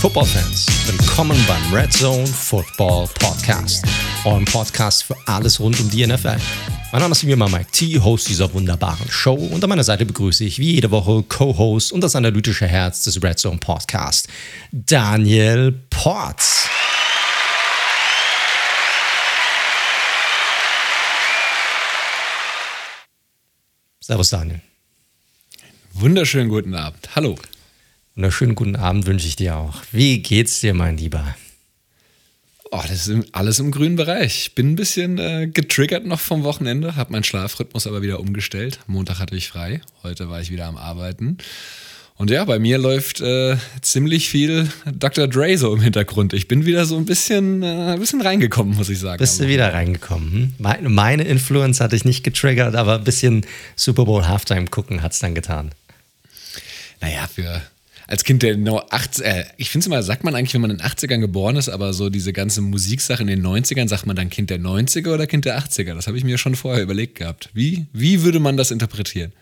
Football-Fans, willkommen beim Red Zone Football Podcast, eurem Podcast für alles rund um die NFL. Mein Name ist wie immer Mike T, Host dieser wunderbaren Show und an meiner Seite begrüße ich wie jede Woche Co-Host und das analytische Herz des Red Zone Podcast, Daniel Potts. Servus Daniel. Wunderschönen guten Abend. Hallo. Wunderschönen guten Abend wünsche ich dir auch. Wie geht's dir, mein Lieber? Oh, das ist alles im grünen Bereich. Ich bin ein bisschen äh, getriggert noch vom Wochenende, habe meinen Schlafrhythmus aber wieder umgestellt. Montag hatte ich frei, heute war ich wieder am Arbeiten. Und ja, bei mir läuft äh, ziemlich viel Dr. Dre so im Hintergrund. Ich bin wieder so ein bisschen, äh, ein bisschen reingekommen, muss ich sagen. Bist du wieder reingekommen? Hm? Meine, meine Influence hatte ich nicht getriggert, aber ein bisschen Super Bowl Halftime gucken hat es dann getan. Naja, für als Kind der no 80, äh, ich finde es immer, sagt man eigentlich, wenn man in den 80ern geboren ist, aber so diese ganze Musiksache in den 90ern, sagt man dann Kind der 90er oder Kind der 80er? Das habe ich mir schon vorher überlegt gehabt. Wie, wie würde man das interpretieren?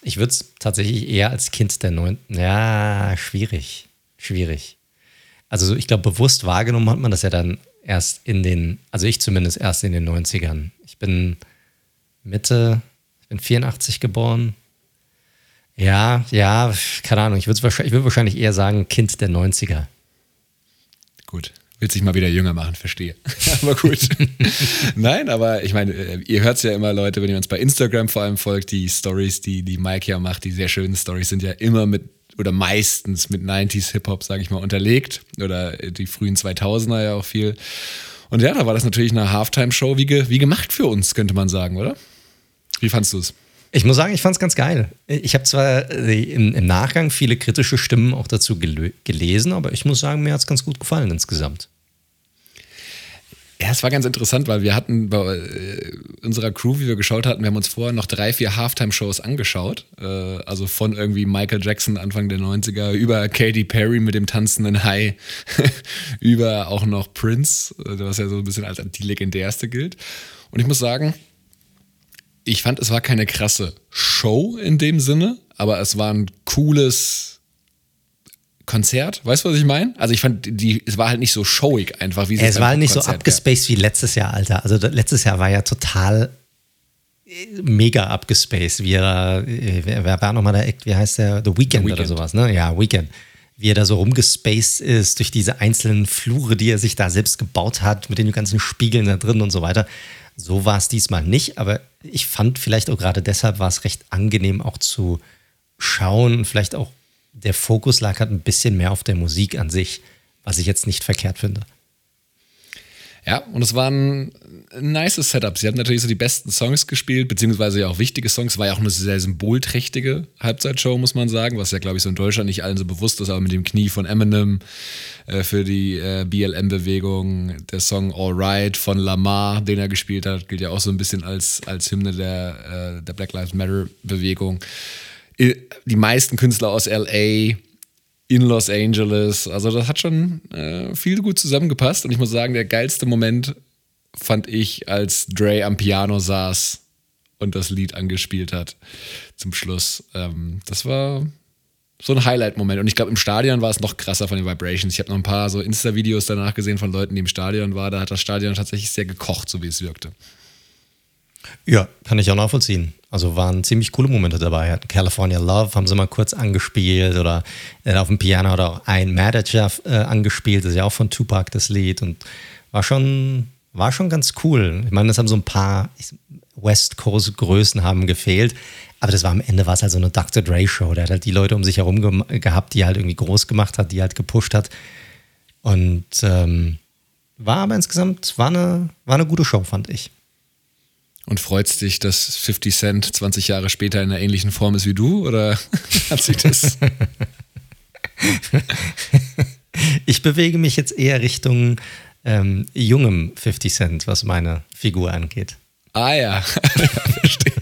Ich würde es tatsächlich eher als Kind der 9. Ja, schwierig. Schwierig. Also ich glaube, bewusst wahrgenommen hat man das ja dann erst in den, also ich zumindest erst in den 90ern. Ich bin Mitte, ich bin 84 geboren, ja, ja, keine Ahnung. Ich würde wahrscheinlich, würd wahrscheinlich eher sagen, Kind der 90er. Gut. Willst dich mal wieder jünger machen, verstehe. aber gut. Nein, aber ich meine, äh, ihr hört es ja immer, Leute, wenn ihr uns bei Instagram vor allem folgt, die Stories, die, die Mike ja macht, die sehr schönen Stories sind ja immer mit oder meistens mit 90s Hip-Hop, sage ich mal, unterlegt. Oder die frühen 2000er ja auch viel. Und ja, da war das natürlich eine Halftime-Show wie, ge, wie gemacht für uns, könnte man sagen, oder? Wie fandst du es? Ich muss sagen, ich fand es ganz geil. Ich habe zwar äh, im, im, Nachgang viele kritische Stimmen auch dazu gel gelesen, aber ich muss sagen, mir hat es ganz gut gefallen insgesamt. Ja, es war ganz interessant, weil wir hatten bei äh, unserer Crew, wie wir geschaut hatten, wir haben uns vorher noch drei, vier Halftime-Shows angeschaut. Äh, also von irgendwie Michael Jackson Anfang der 90er über Katy Perry mit dem tanzenden Hai, über auch noch Prince, was ja so ein bisschen als die legendärste gilt. Und ich muss sagen, ich fand, es war keine krasse Show in dem Sinne, aber es war ein cooles Konzert. Weißt du, was ich meine? Also ich fand, die, es war halt nicht so showig einfach, wie es Es war halt nicht Konzert so abgespaced wie letztes Jahr, Alter. Also letztes Jahr war ja total äh, mega abgespaced. Wie er, äh, wer war nochmal der Act, wie heißt der? The Weekend, The Weekend oder sowas, ne? Ja, Weekend. Wie er da so rumgespaced ist durch diese einzelnen Flure, die er sich da selbst gebaut hat, mit den ganzen Spiegeln da drin und so weiter. So war es diesmal nicht, aber ich fand vielleicht auch gerade deshalb war es recht angenehm auch zu schauen. Vielleicht auch der Fokus lag halt ein bisschen mehr auf der Musik an sich, was ich jetzt nicht verkehrt finde. Ja, und es waren nice Setups. Sie hatten natürlich so die besten Songs gespielt, beziehungsweise ja auch wichtige Songs. War ja auch eine sehr symbolträchtige Halbzeitshow, muss man sagen, was ja, glaube ich, so in Deutschland nicht allen so bewusst ist, aber mit dem Knie von Eminem äh, für die äh, BLM-Bewegung, der Song All Right von Lamar, den er gespielt hat, gilt ja auch so ein bisschen als, als Hymne der, äh, der Black Lives Matter-Bewegung. Die meisten Künstler aus LA in Los Angeles. Also das hat schon äh, viel gut zusammengepasst. Und ich muss sagen, der geilste Moment fand ich, als Dre am Piano saß und das Lied angespielt hat zum Schluss. Ähm, das war so ein Highlight-Moment. Und ich glaube, im Stadion war es noch krasser von den Vibrations. Ich habe noch ein paar so Insta-Videos danach gesehen von Leuten, die im Stadion waren. Da hat das Stadion tatsächlich sehr gekocht, so wie es wirkte. Ja, kann ich auch nachvollziehen. Also waren ziemlich coole Momente dabei. California Love haben sie mal kurz angespielt oder äh, auf dem Piano hat auch ein Manager äh, angespielt, das ist ja auch von Tupac das Lied und war schon, war schon ganz cool. Ich meine, es haben so ein paar West Coast Größen haben gefehlt, aber das war am Ende war es halt so eine Dr. Dre Show. Der hat halt die Leute um sich herum ge gehabt, die halt irgendwie groß gemacht hat, die halt gepusht hat und ähm, war aber insgesamt war eine, war eine gute Show, fand ich und freut dich, dass 50 Cent 20 Jahre später in einer ähnlichen Form ist wie du? Oder hat sich das. ich bewege mich jetzt eher Richtung ähm, jungem 50 Cent, was meine Figur angeht. Ah ja, verstehe.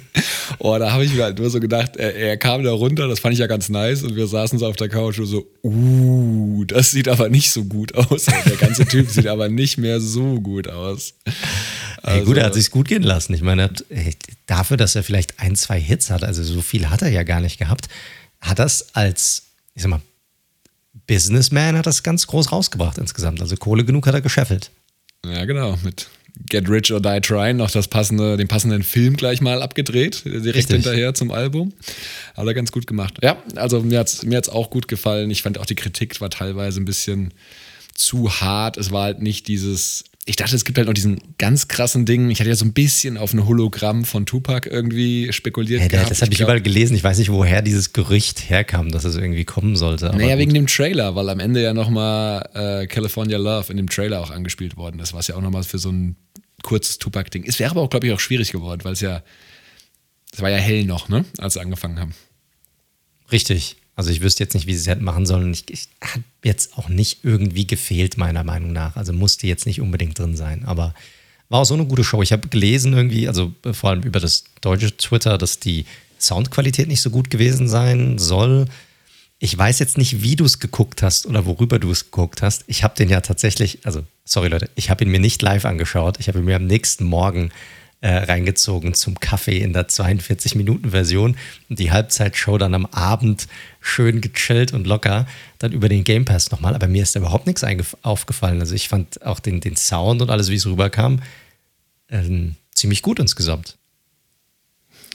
Oh, da habe ich mir halt nur so gedacht, er, er, kam da runter, das fand ich ja ganz nice und wir saßen so auf der Couch und so, uh, das sieht aber nicht so gut aus. Der ganze Typ sieht aber nicht mehr so gut aus. Also, hey, gut, er hat sich gut gehen lassen. Ich meine, dafür, dass er vielleicht ein, zwei Hits hat, also so viel hat er ja gar nicht gehabt, hat das als, ich sag mal, Businessman hat das ganz groß rausgebracht insgesamt. Also Kohle genug hat er gescheffelt. Ja, genau. Mit Get Rich or Die Trying noch das passende, den passenden Film gleich mal abgedreht, direkt Richtig. hinterher zum Album. Hat er ganz gut gemacht. Ja, also mir hat es mir hat's auch gut gefallen. Ich fand auch die Kritik war teilweise ein bisschen zu hart. Es war halt nicht dieses ich dachte, es gibt halt noch diesen ganz krassen Ding. Ich hatte ja so ein bisschen auf ein Hologramm von Tupac irgendwie spekuliert. Hey, gehabt. Das habe ich, ich überall gelesen. Ich weiß nicht, woher dieses Gerücht herkam, dass es irgendwie kommen sollte. naja, gut. wegen dem Trailer, weil am Ende ja nochmal äh, California Love in dem Trailer auch angespielt worden ist, was ja auch nochmal für so ein kurzes Tupac-Ding. Es wäre aber auch, glaube ich, auch schwierig geworden, weil es ja, es war ja hell noch, ne, als sie angefangen haben. Richtig. Also ich wüsste jetzt nicht, wie sie es hätten machen sollen. Ich, ich hat jetzt auch nicht irgendwie gefehlt, meiner Meinung nach. Also musste jetzt nicht unbedingt drin sein. Aber war auch so eine gute Show. Ich habe gelesen irgendwie, also vor allem über das deutsche Twitter, dass die Soundqualität nicht so gut gewesen sein soll. Ich weiß jetzt nicht, wie du es geguckt hast oder worüber du es geguckt hast. Ich habe den ja tatsächlich, also sorry Leute, ich habe ihn mir nicht live angeschaut. Ich habe ihn mir am nächsten Morgen äh, reingezogen zum Kaffee in der 42-Minuten-Version und die Halbzeitshow dann am Abend schön gechillt und locker, dann über den Game Pass nochmal. Aber mir ist da überhaupt nichts aufgefallen. Also ich fand auch den, den Sound und alles, wie es rüberkam, äh, ziemlich gut insgesamt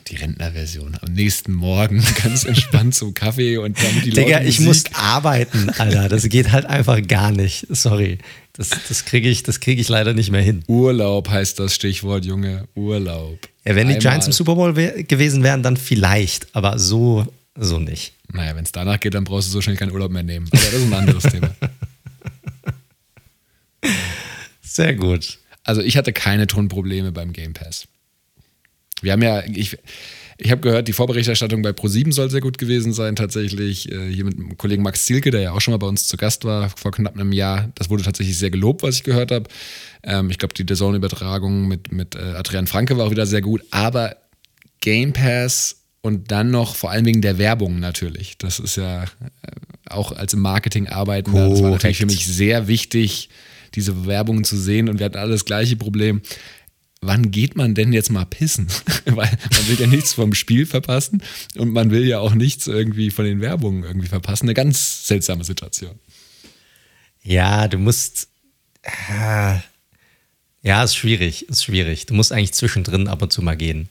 die Rentnerversion. Am nächsten Morgen ganz entspannt zum Kaffee und dann die Digga, ich muss arbeiten, Alter. Das geht halt einfach gar nicht. Sorry. Das, das kriege ich, krieg ich leider nicht mehr hin. Urlaub heißt das Stichwort, Junge. Urlaub. Ja, wenn die Einmal. Giants im Super Bowl wär, gewesen wären, dann vielleicht, aber so, so nicht. Naja, wenn es danach geht, dann brauchst du so schnell keinen Urlaub mehr nehmen. Aber das ist ein anderes Thema. Sehr gut. Also ich hatte keine Tonprobleme beim Game Pass. Wir haben ja, ich, ich habe gehört, die Vorberichterstattung bei Pro7 soll sehr gut gewesen sein, tatsächlich. Äh, hier mit dem Kollegen Max Zielke, der ja auch schon mal bei uns zu Gast war vor knapp einem Jahr. Das wurde tatsächlich sehr gelobt, was ich gehört habe. Ähm, ich glaube, die DAZN-Übertragung mit, mit äh, Adrian Franke war auch wieder sehr gut. Aber Game Pass und dann noch vor allem wegen der Werbung natürlich. Das ist ja äh, auch als im Marketing arbeiten. Das war natürlich für mich sehr wichtig, diese Werbung zu sehen. Und wir hatten alle das gleiche Problem wann geht man denn jetzt mal pissen? Weil man will ja nichts vom Spiel verpassen und man will ja auch nichts irgendwie von den Werbungen irgendwie verpassen. Eine ganz seltsame Situation. Ja, du musst. Äh, ja, ist schwierig, ist schwierig. Du musst eigentlich zwischendrin ab und zu mal gehen.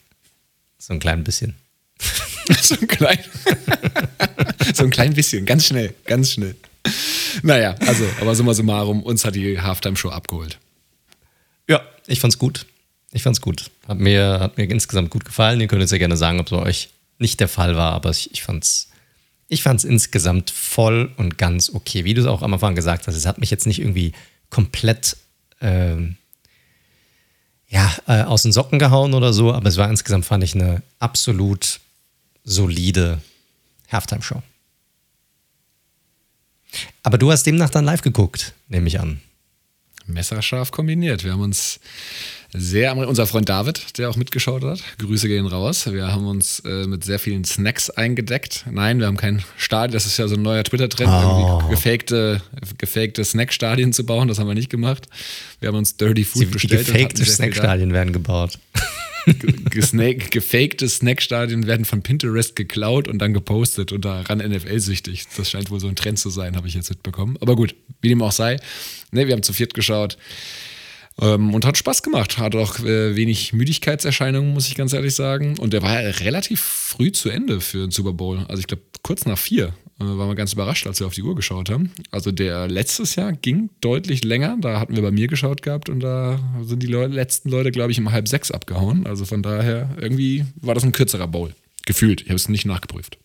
So ein klein bisschen. so ein klein. so ein klein bisschen, ganz schnell, ganz schnell. Naja, also, aber summa summarum, uns hat die Halftime-Show abgeholt. Ja, ich fand's gut. Ich fand's gut. Hat mir, hat mir insgesamt gut gefallen. Ihr könnt jetzt ja gerne sagen, ob es bei euch nicht der Fall war, aber ich, ich fand's. Ich fand es insgesamt voll und ganz okay. Wie du es auch am Anfang gesagt hast, es hat mich jetzt nicht irgendwie komplett ähm, ja, äh, aus den Socken gehauen oder so, aber es war insgesamt, fand ich, eine absolut solide Halftime-Show. Aber du hast demnach dann live geguckt, nehme ich an. Messerscharf kombiniert. Wir haben uns sehr, unser Freund David, der auch mitgeschaut hat, Grüße gehen raus. Wir haben uns äh, mit sehr vielen Snacks eingedeckt. Nein, wir haben kein Stadion, das ist ja so ein neuer Twitter-Trend, oh. gefakte, gefakte Snackstadien zu bauen, das haben wir nicht gemacht. Wir haben uns Dirty Food die, bestellt. Gefakte Snackstadien werden gebaut. Gesnack, gefakte Snackstadien werden von Pinterest geklaut und dann gepostet und daran NFL-süchtig. Das scheint wohl so ein Trend zu sein, habe ich jetzt mitbekommen. Aber gut, wie dem auch sei. Ne, wir haben zu viert geschaut. Ähm, und hat Spaß gemacht. Hat auch äh, wenig Müdigkeitserscheinungen, muss ich ganz ehrlich sagen. Und der war ja relativ früh zu Ende für den Super Bowl. Also ich glaube, kurz nach vier äh, waren wir ganz überrascht, als wir auf die Uhr geschaut haben. Also der letztes Jahr ging deutlich länger. Da hatten wir bei mir geschaut gehabt und da sind die Leute, letzten Leute, glaube ich, um halb sechs abgehauen. Also von daher, irgendwie war das ein kürzerer Bowl. Gefühlt. Ich habe es nicht nachgeprüft.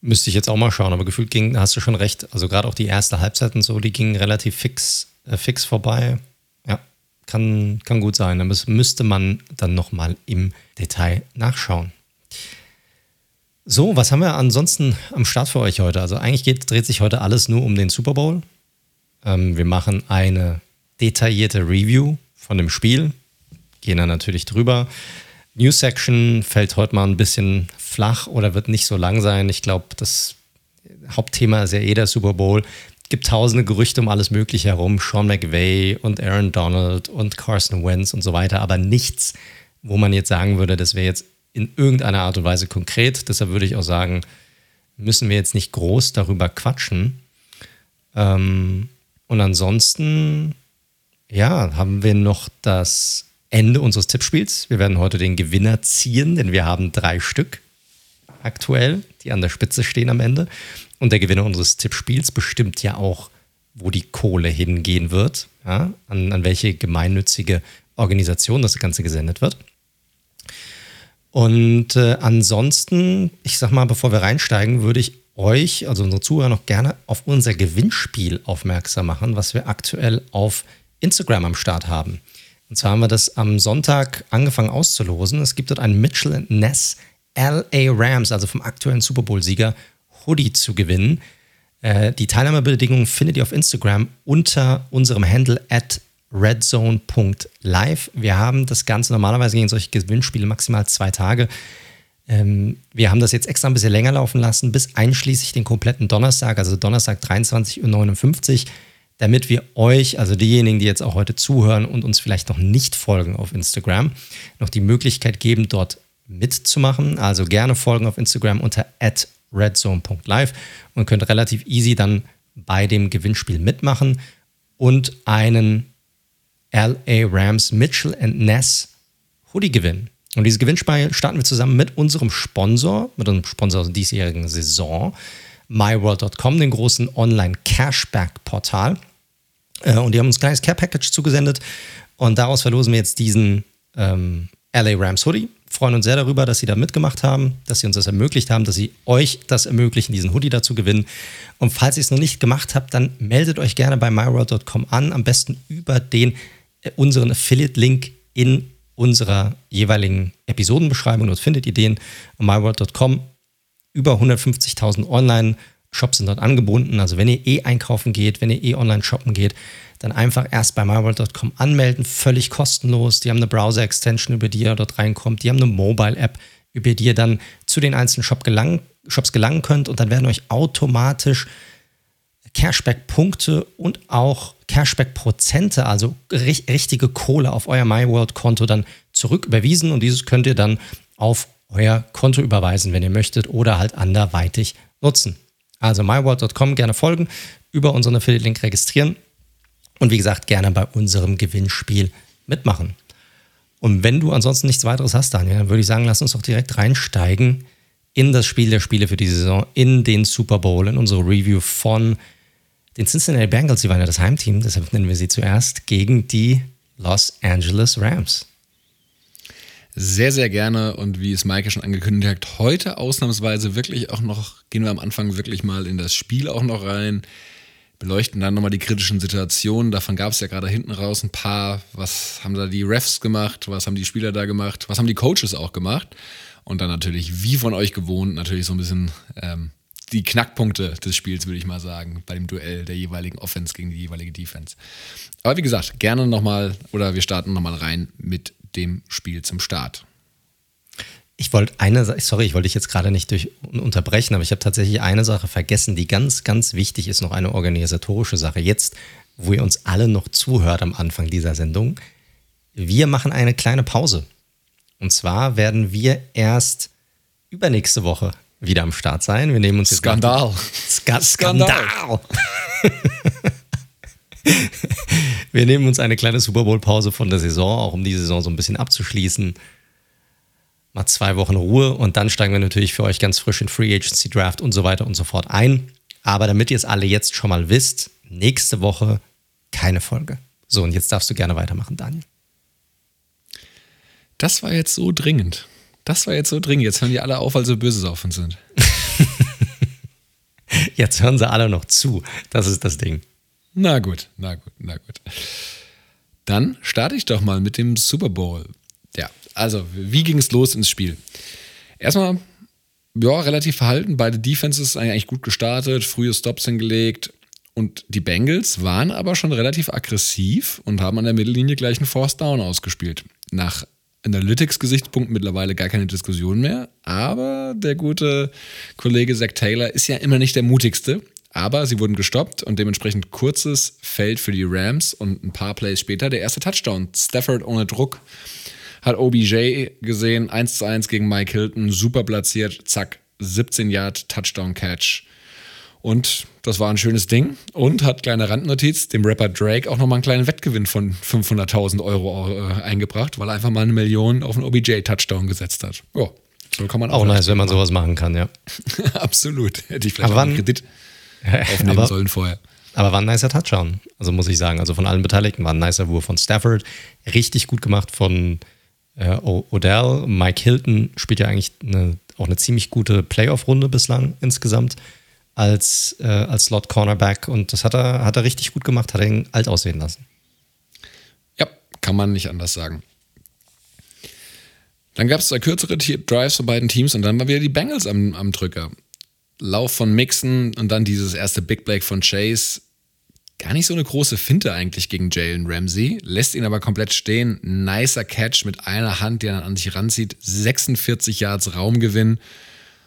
Müsste ich jetzt auch mal schauen, aber gefühlt ging, hast du schon recht. Also gerade auch die erste Halbzeit und so, die gingen relativ fix fix vorbei. Ja, kann, kann gut sein. Aber das müsste man dann nochmal im Detail nachschauen. So, was haben wir ansonsten am Start für euch heute? Also eigentlich geht, dreht sich heute alles nur um den Super Bowl. Ähm, wir machen eine detaillierte Review von dem Spiel, gehen dann natürlich drüber. News Section fällt heute mal ein bisschen flach oder wird nicht so lang sein. Ich glaube, das Hauptthema ist ja eh der Super Bowl gibt tausende Gerüchte um alles Mögliche herum. Sean McVay und Aaron Donald und Carson Wentz und so weiter, aber nichts, wo man jetzt sagen würde, das wäre jetzt in irgendeiner Art und Weise konkret. Deshalb würde ich auch sagen, müssen wir jetzt nicht groß darüber quatschen. Ähm, und ansonsten, ja, haben wir noch das Ende unseres Tippspiels. Wir werden heute den Gewinner ziehen, denn wir haben drei Stück aktuell, die an der Spitze stehen am Ende. Und der Gewinner unseres Tippspiels bestimmt ja auch, wo die Kohle hingehen wird, ja, an, an welche gemeinnützige Organisation das Ganze gesendet wird. Und äh, ansonsten, ich sag mal, bevor wir reinsteigen, würde ich euch, also unsere Zuhörer, noch gerne auf unser Gewinnspiel aufmerksam machen, was wir aktuell auf Instagram am Start haben. Und zwar haben wir das am Sonntag angefangen auszulosen. Es gibt dort einen Mitchell Ness LA Rams, also vom aktuellen Super Bowl-Sieger, Hoodie zu gewinnen. Äh, die Teilnahmebedingungen findet ihr auf Instagram unter unserem Handle at redzone.live. Wir haben das Ganze normalerweise gegen solche Gewinnspiele maximal zwei Tage. Ähm, wir haben das jetzt extra ein bisschen länger laufen lassen, bis einschließlich den kompletten Donnerstag, also Donnerstag 23.59 Uhr, damit wir euch, also diejenigen, die jetzt auch heute zuhören und uns vielleicht noch nicht folgen auf Instagram, noch die Möglichkeit geben, dort mitzumachen. Also gerne folgen auf Instagram unter redzone.live und könnt relativ easy dann bei dem Gewinnspiel mitmachen und einen LA Rams Mitchell Ness Hoodie gewinnen. Und dieses Gewinnspiel starten wir zusammen mit unserem Sponsor, mit unserem Sponsor aus der diesjährigen Saison, myworld.com, den großen Online-Cashback-Portal. Äh, und die haben uns ein kleines Care-Package zugesendet und daraus verlosen wir jetzt diesen ähm, LA Rams Hoodie. Freuen uns sehr darüber, dass Sie da mitgemacht haben, dass Sie uns das ermöglicht haben, dass Sie euch das ermöglichen, diesen Hoodie dazu gewinnen. Und falls ihr es noch nicht gemacht habt, dann meldet euch gerne bei myworld.com an, am besten über den äh, unseren Affiliate-Link in unserer jeweiligen Episodenbeschreibung. Dort findet ihr den myworld.com. Über 150.000 Online-Shops sind dort angebunden. Also wenn ihr eh einkaufen geht, wenn ihr eh online shoppen geht, dann einfach erst bei myworld.com anmelden, völlig kostenlos. Die haben eine Browser-Extension, über die ihr dort reinkommt. Die haben eine Mobile-App, über die ihr dann zu den einzelnen Shop gelangen, Shops gelangen könnt und dann werden euch automatisch Cashback-Punkte und auch Cashback-Prozente, also richtige Kohle auf euer MyWorld-Konto dann zurück überwiesen und dieses könnt ihr dann auf euer Konto überweisen, wenn ihr möchtet oder halt anderweitig nutzen. Also myworld.com gerne folgen, über unseren Affiliate-Link registrieren und wie gesagt gerne bei unserem Gewinnspiel mitmachen. Und wenn du ansonsten nichts weiteres hast, Daniel, dann würde ich sagen, lass uns doch direkt reinsteigen in das Spiel der Spiele für die Saison, in den Super Bowl, in unsere Review von den Cincinnati Bengals, die waren ja das Heimteam, deshalb nennen wir sie zuerst, gegen die Los Angeles Rams. Sehr, sehr gerne und wie es Maike schon angekündigt hat, heute ausnahmsweise wirklich auch noch, gehen wir am Anfang wirklich mal in das Spiel auch noch rein, beleuchten dann nochmal die kritischen Situationen. Davon gab es ja gerade hinten raus ein paar. Was haben da die Refs gemacht? Was haben die Spieler da gemacht? Was haben die Coaches auch gemacht? Und dann natürlich, wie von euch gewohnt, natürlich so ein bisschen ähm, die Knackpunkte des Spiels, würde ich mal sagen, bei dem Duell der jeweiligen Offense gegen die jeweilige Defense. Aber wie gesagt, gerne nochmal oder wir starten nochmal rein mit dem Spiel zum Start. Ich wollte eine, sorry, ich wollte dich jetzt gerade nicht durch, unterbrechen, aber ich habe tatsächlich eine Sache vergessen, die ganz, ganz wichtig ist, noch eine organisatorische Sache. Jetzt, wo ihr uns alle noch zuhört am Anfang dieser Sendung, wir machen eine kleine Pause. Und zwar werden wir erst übernächste Woche wieder am Start sein. Wir nehmen uns jetzt Skandal. Ska Skandal. wir nehmen uns eine kleine Super Bowl Pause von der Saison, auch um die Saison so ein bisschen abzuschließen. Mal zwei Wochen Ruhe und dann steigen wir natürlich für euch ganz frisch in Free Agency Draft und so weiter und so fort ein. Aber damit ihr es alle jetzt schon mal wisst, nächste Woche keine Folge. So, und jetzt darfst du gerne weitermachen, Daniel. Das war jetzt so dringend. Das war jetzt so dringend. Jetzt hören die alle auf, weil sie böse auf uns sind. jetzt hören sie alle noch zu. Das ist das Ding. Na gut, na gut, na gut. Dann starte ich doch mal mit dem Super Bowl. Ja, also, wie ging es los ins Spiel? Erstmal, ja, relativ verhalten. Beide Defenses eigentlich gut gestartet, frühe Stops hingelegt. Und die Bengals waren aber schon relativ aggressiv und haben an der Mittellinie gleich einen Force Down ausgespielt. Nach Analytics-Gesichtspunkt mittlerweile gar keine Diskussion mehr. Aber der gute Kollege Zach Taylor ist ja immer nicht der mutigste. Aber sie wurden gestoppt und dementsprechend kurzes Feld für die Rams und ein paar Plays später der erste Touchdown. Stafford ohne Druck hat OBJ gesehen, 1 zu 1 gegen Mike Hilton, super platziert, zack, 17 Yard Touchdown Catch. Und das war ein schönes Ding. Und hat kleine Randnotiz, dem Rapper Drake auch nochmal einen kleinen Wettgewinn von 500.000 Euro äh, eingebracht, weil er einfach mal eine Million auf einen OBJ-Touchdown gesetzt hat. Ja, so kann man auch. Auch nice, wenn man sowas machen kann, ja. Absolut. Hätte ich vielleicht aber auch einen Kredit aufnehmen aber, sollen vorher. Aber war ein nicer Touchdown, also muss ich sagen. Also von allen Beteiligten war ein nicer Wurf von Stafford. Richtig gut gemacht von äh, Odell. Mike Hilton spielt ja eigentlich eine, auch eine ziemlich gute Playoff-Runde bislang insgesamt als, äh, als Slot Cornerback und das hat er, hat er richtig gut gemacht, hat ihn alt aussehen lassen. Ja, kann man nicht anders sagen. Dann gab es zwei kürzere Drives von beiden Teams und dann war wieder die Bengals am, am Drücker. Lauf von Mixon und dann dieses erste Big Break von Chase. Gar nicht so eine große Finte eigentlich gegen Jalen Ramsey, lässt ihn aber komplett stehen. Nicer Catch mit einer Hand, die er an sich ranzieht. 46 Yards Raumgewinn.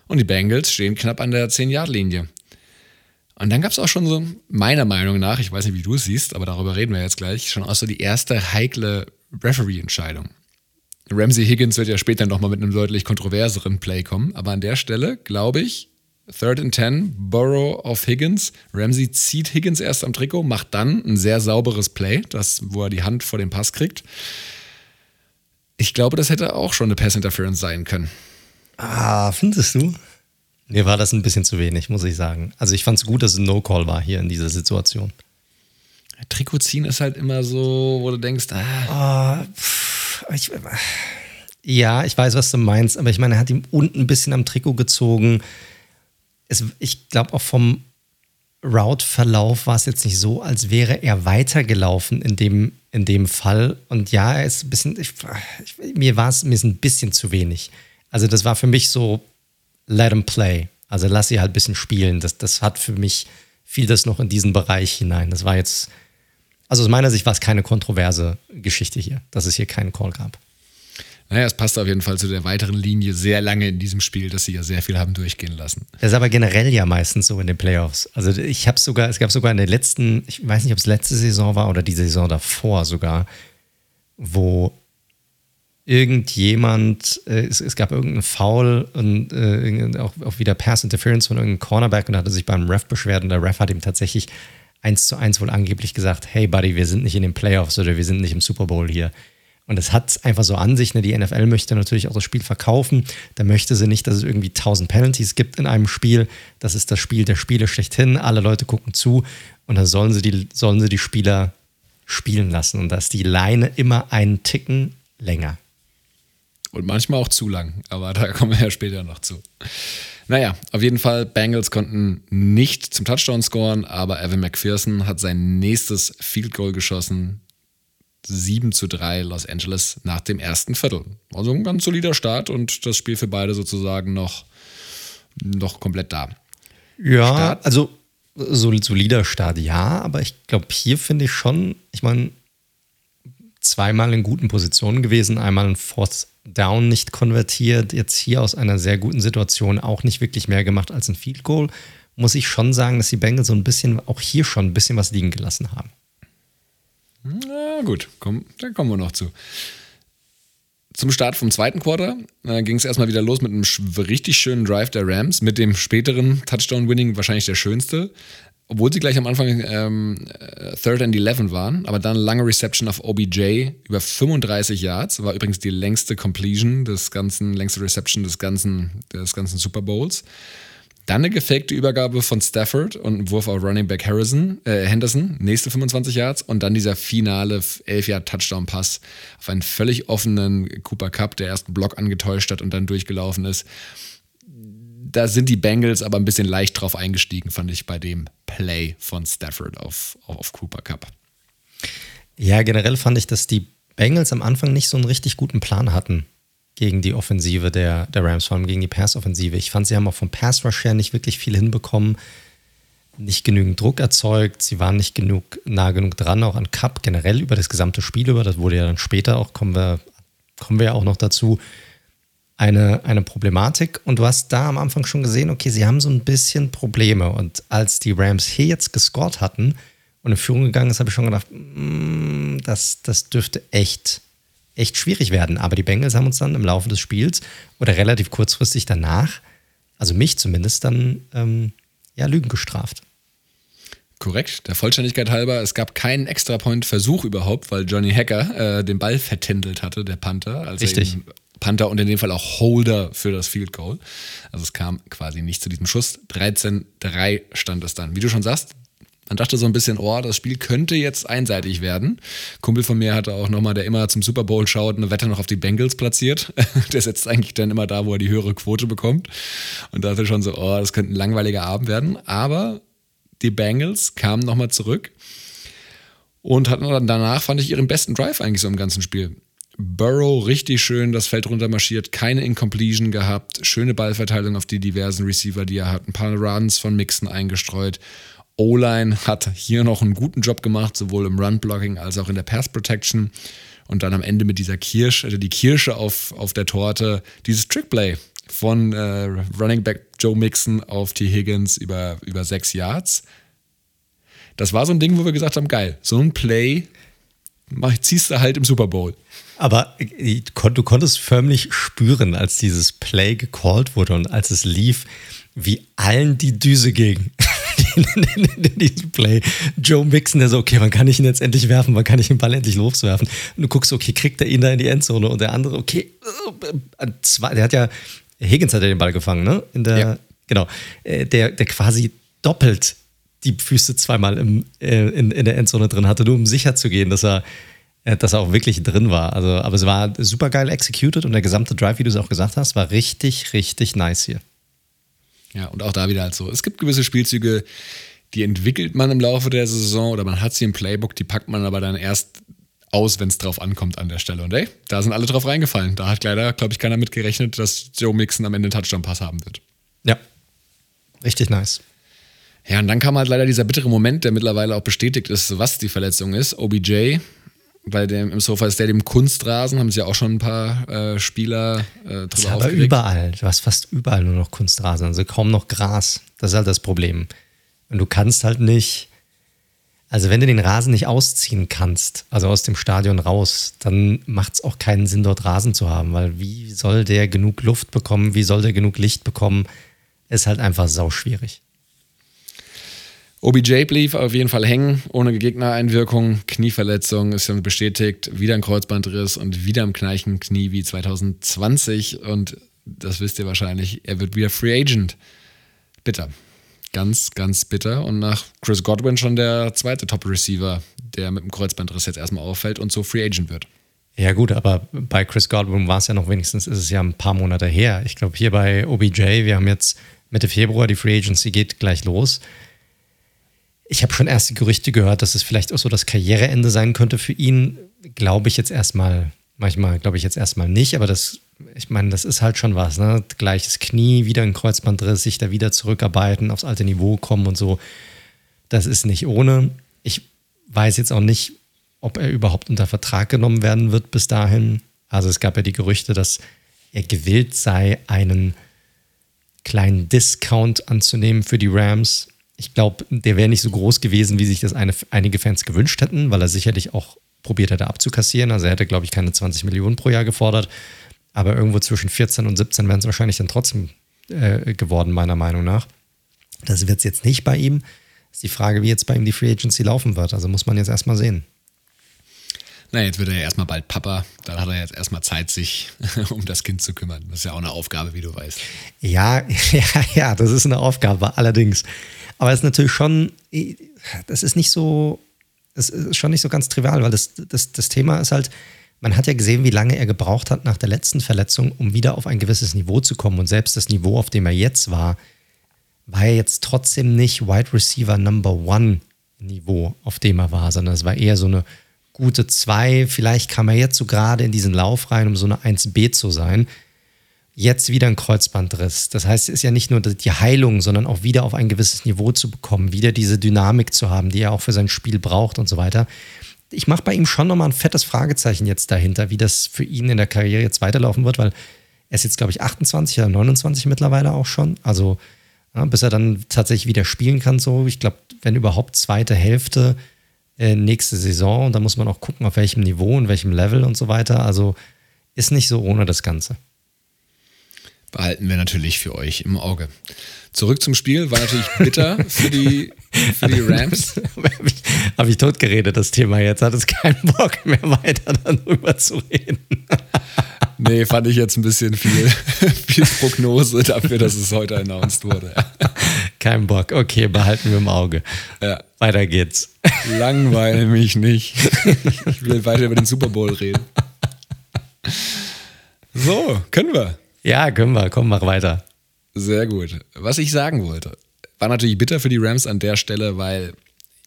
Und die Bengals stehen knapp an der 10-Yard-Linie. Und dann gab es auch schon so, meiner Meinung nach, ich weiß nicht, wie du es siehst, aber darüber reden wir jetzt gleich, schon auch so die erste heikle Referee-Entscheidung. Ramsey Higgins wird ja später nochmal mit einem deutlich kontroverseren Play kommen, aber an der Stelle glaube ich, Third and Ten, Burrow auf Higgins. Ramsey zieht Higgins erst am Trikot, macht dann ein sehr sauberes Play, das, wo er die Hand vor den Pass kriegt. Ich glaube, das hätte auch schon eine Pass-Interference sein können. Ah, findest du? Mir war das ein bisschen zu wenig, muss ich sagen. Also ich fand es gut, dass es ein No-Call war hier in dieser Situation. Trikot ziehen ist halt immer so, wo du denkst, ah. Oh, ich, ja, ich weiß, was du meinst, aber ich meine, er hat ihm unten ein bisschen am Trikot gezogen. Es, ich glaube auch vom Route-Verlauf war es jetzt nicht so, als wäre er weitergelaufen in dem, in dem Fall. Und ja, er ist ein bisschen, ich, ich, mir war es mir ein bisschen zu wenig. Also das war für mich so, let them play. Also lass sie halt ein bisschen spielen. Das, das hat für mich, fiel das noch in diesen Bereich hinein. Das war jetzt, also aus meiner Sicht war es keine kontroverse Geschichte hier, dass es hier keinen Call gab. Naja, es passt auf jeden Fall zu der weiteren Linie sehr lange in diesem Spiel, dass sie ja sehr viel haben durchgehen lassen. Das ist aber generell ja meistens so in den Playoffs. Also ich habe sogar, es gab sogar in der letzten, ich weiß nicht, ob es letzte Saison war oder die Saison davor sogar, wo irgendjemand, äh, es, es, gab irgendeinen Foul und äh, auch, auch, wieder Pass Interference von irgendeinem Cornerback und hatte sich beim Ref beschwert und der Ref hat ihm tatsächlich eins zu eins wohl angeblich gesagt, hey Buddy, wir sind nicht in den Playoffs oder wir sind nicht im Super Bowl hier. Und das hat einfach so an sich. Ne? Die NFL möchte natürlich auch das Spiel verkaufen. Da möchte sie nicht, dass es irgendwie 1000 Penalties gibt in einem Spiel. Das ist das Spiel der Spiele schlechthin. Alle Leute gucken zu und dann sollen sie die, sollen sie die Spieler spielen lassen. Und da ist die Leine immer einen Ticken länger. Und manchmal auch zu lang, aber da kommen wir ja später noch zu. Naja, auf jeden Fall, Bengals konnten nicht zum Touchdown scoren, aber Evan McPherson hat sein nächstes Field Goal geschossen. 7 zu 3 Los Angeles nach dem ersten Viertel. Also ein ganz solider Start und das Spiel für beide sozusagen noch, noch komplett da. Ja, Start. also so solider Start, ja, aber ich glaube, hier finde ich schon, ich meine, zweimal in guten Positionen gewesen, einmal ein Fourth Down nicht konvertiert, jetzt hier aus einer sehr guten Situation auch nicht wirklich mehr gemacht als ein Field Goal, muss ich schon sagen, dass die Bengals so ein bisschen, auch hier schon ein bisschen was liegen gelassen haben. Na gut, komm, da kommen wir noch zu. Zum Start vom zweiten Quarter äh, ging es erstmal wieder los mit einem richtig schönen Drive der Rams, mit dem späteren Touchdown-Winning wahrscheinlich der schönste obwohl sie gleich am Anfang ähm, Third and Eleven waren, aber dann lange Reception auf OBJ über 35 Yards, war übrigens die längste Completion des ganzen, längste Reception des ganzen, des ganzen Super Bowls. Dann eine gefakte Übergabe von Stafford und ein Wurf auf Running Back Harrison, äh, Henderson, nächste 25 Yards. Und dann dieser finale 11 Yard Touchdown Pass auf einen völlig offenen Cooper Cup, der ersten Block angetäuscht hat und dann durchgelaufen ist. Da sind die Bengals aber ein bisschen leicht drauf eingestiegen, fand ich bei dem Play von Stafford auf, auf Cooper Cup. Ja, generell fand ich, dass die Bengals am Anfang nicht so einen richtig guten Plan hatten gegen die Offensive der, der Rams, vor allem gegen die Pass-Offensive. Ich fand, sie haben auch vom Pass-Rush her nicht wirklich viel hinbekommen, nicht genügend Druck erzeugt, sie waren nicht genug, nah genug dran, auch an Cup, generell über das gesamte Spiel über, das wurde ja dann später auch, kommen wir, kommen wir ja auch noch dazu, eine, eine Problematik. Und du hast da am Anfang schon gesehen, okay, sie haben so ein bisschen Probleme. Und als die Rams hier jetzt gescored hatten und in Führung gegangen ist, habe ich schon gedacht, mm, das, das dürfte echt, echt schwierig werden. Aber die Bengals haben uns dann im Laufe des Spiels oder relativ kurzfristig danach also mich zumindest, dann ähm, ja, Lügen gestraft. Korrekt. Der Vollständigkeit halber, es gab keinen Extrapoint-Versuch überhaupt, weil Johnny Hacker äh, den Ball vertändelt hatte, der Panther. Also Richtig. Panther und in dem Fall auch Holder für das Field Goal. Also es kam quasi nicht zu diesem Schuss. 13-3 stand es dann. Wie du schon sagst, man dachte so ein bisschen, oh, das Spiel könnte jetzt einseitig werden. Kumpel von mir hatte auch nochmal, der immer zum Super Bowl schaut, eine Wette noch auf die Bengals platziert. der setzt eigentlich dann immer da, wo er die höhere Quote bekommt. Und dachte schon so, oh, das könnte ein langweiliger Abend werden. Aber die Bengals kamen nochmal zurück und hatten dann danach, fand ich, ihren besten Drive eigentlich so im ganzen Spiel. Burrow richtig schön das Feld runter marschiert, keine Incompletion gehabt, schöne Ballverteilung auf die diversen Receiver, die er hat, ein paar Runs von Mixon eingestreut. O-Line hat hier noch einen guten Job gemacht, sowohl im Run-Blocking als auch in der Pass-Protection. Und dann am Ende mit dieser Kirsche, also die Kirsche auf, auf der Torte, dieses Trickplay von äh, Running Back Joe Mixon auf T. Higgins über, über sechs Yards. Das war so ein Ding, wo wir gesagt haben, geil, so ein Play ziehst du halt im Super Bowl. Aber du konntest förmlich spüren, als dieses Play gecallt wurde und als es lief, wie allen die Düse ging. Diesem Play. Joe Mixon, der so, okay, wann kann ich ihn jetzt endlich werfen? Wann kann ich den Ball endlich loswerfen? Und du guckst, okay, kriegt er ihn da in die Endzone? Und der andere, okay, äh, der hat ja Higgins hat ja den Ball gefangen, ne? In der, ja. Genau. Äh, der, der quasi doppelt die Füße zweimal im, äh, in, in der Endzone drin hatte, nur um sicher zu gehen, dass er, äh, dass er auch wirklich drin war. Also, aber es war super geil executed und der gesamte Drive, wie du es auch gesagt hast, war richtig, richtig nice hier. Ja, und auch da wieder halt so. Es gibt gewisse Spielzüge, die entwickelt man im Laufe der Saison oder man hat sie im Playbook, die packt man aber dann erst aus, wenn es drauf ankommt an der Stelle. Und ey, da sind alle drauf reingefallen. Da hat leider, glaube ich, keiner mit gerechnet, dass Joe Mixon am Ende einen Touchdown-Pass haben wird. Ja. Richtig nice. Ja, und dann kam halt leider dieser bittere Moment, der mittlerweile auch bestätigt ist, was die Verletzung ist. OBJ, bei dem im Sofa Stadium Kunstrasen, haben sie ja auch schon ein paar äh, Spieler äh, drüber ja, Aber überall, du hast fast überall nur noch Kunstrasen, also kaum noch Gras. Das ist halt das Problem. Und du kannst halt nicht also wenn du den Rasen nicht ausziehen kannst, also aus dem Stadion raus, dann macht es auch keinen Sinn, dort Rasen zu haben, weil wie soll der genug Luft bekommen, wie soll der genug Licht bekommen, ist halt einfach sauschwierig. OBJ blieb auf jeden Fall hängen, ohne Gegnereinwirkung, Knieverletzung ist schon bestätigt, wieder ein Kreuzbandriss und wieder im gleichen Knie wie 2020 und das wisst ihr wahrscheinlich, er wird wieder Free Agent. Bitter. Ganz, ganz bitter. Und nach Chris Godwin schon der zweite Top-Receiver, der mit dem Kreuzbandriss jetzt erstmal auffällt und so Free Agent wird. Ja, gut, aber bei Chris Godwin war es ja noch wenigstens, ist es ja ein paar Monate her. Ich glaube, hier bei OBJ, wir haben jetzt Mitte Februar, die Free Agency geht gleich los. Ich habe schon erste Gerüchte gehört, dass es vielleicht auch so das Karriereende sein könnte für ihn. Glaube ich jetzt erstmal, manchmal glaube ich jetzt erstmal nicht, aber das ich meine, das ist halt schon was, ne? Gleiches Knie, wieder ein Kreuzbandriss, sich da wieder zurückarbeiten, aufs alte Niveau kommen und so. Das ist nicht ohne. Ich weiß jetzt auch nicht, ob er überhaupt unter Vertrag genommen werden wird bis dahin. Also es gab ja die Gerüchte, dass er gewillt sei, einen kleinen Discount anzunehmen für die Rams. Ich glaube, der wäre nicht so groß gewesen, wie sich das eine, einige Fans gewünscht hätten, weil er sicherlich auch probiert hätte abzukassieren. Also er hätte, glaube ich, keine 20 Millionen pro Jahr gefordert. Aber irgendwo zwischen 14 und 17 wären es wahrscheinlich dann trotzdem äh, geworden, meiner Meinung nach. Das wird es jetzt nicht bei ihm. Ist die Frage, wie jetzt bei ihm die Free Agency laufen wird. Also muss man jetzt erstmal sehen. Na, jetzt wird er ja erstmal bald Papa. Da hat er jetzt erstmal Zeit, sich um das Kind zu kümmern. Das ist ja auch eine Aufgabe, wie du weißt. Ja, ja, ja, das ist eine Aufgabe, allerdings. Aber es ist natürlich schon, das ist nicht so, das ist schon nicht so ganz trivial, weil das, das, das Thema ist halt, man hat ja gesehen, wie lange er gebraucht hat nach der letzten Verletzung, um wieder auf ein gewisses Niveau zu kommen. Und selbst das Niveau, auf dem er jetzt war, war er jetzt trotzdem nicht Wide Receiver Number One Niveau, auf dem er war, sondern es war eher so eine gute 2. Vielleicht kam er jetzt so gerade in diesen Lauf rein, um so eine 1B zu sein. Jetzt wieder ein Kreuzbandriss. Das heißt, es ist ja nicht nur die Heilung, sondern auch wieder auf ein gewisses Niveau zu bekommen, wieder diese Dynamik zu haben, die er auch für sein Spiel braucht und so weiter ich mache bei ihm schon nochmal ein fettes Fragezeichen jetzt dahinter, wie das für ihn in der Karriere jetzt weiterlaufen wird, weil er ist jetzt, glaube ich, 28 oder 29 mittlerweile auch schon. Also ja, bis er dann tatsächlich wieder spielen kann, so. Ich glaube, wenn überhaupt zweite Hälfte äh, nächste Saison. Und da muss man auch gucken, auf welchem Niveau und welchem Level und so weiter. Also ist nicht so ohne das Ganze. Behalten wir natürlich für euch im Auge. Zurück zum Spiel, war natürlich bitter für die, für die Rams. Habe ich, hab ich totgeredet, das Thema jetzt. Hat es keinen Bock mehr weiter darüber zu reden. Nee, fand ich jetzt ein bisschen viel, viel Prognose dafür, dass es heute announced wurde. Kein Bock. Okay, behalten wir im Auge. Ja. Weiter geht's. Langweile mich nicht. Ich will weiter über den Super Bowl reden. So, können wir. Ja, können wir. Komm, mach weiter. Sehr gut. Was ich sagen wollte, war natürlich bitter für die Rams an der Stelle, weil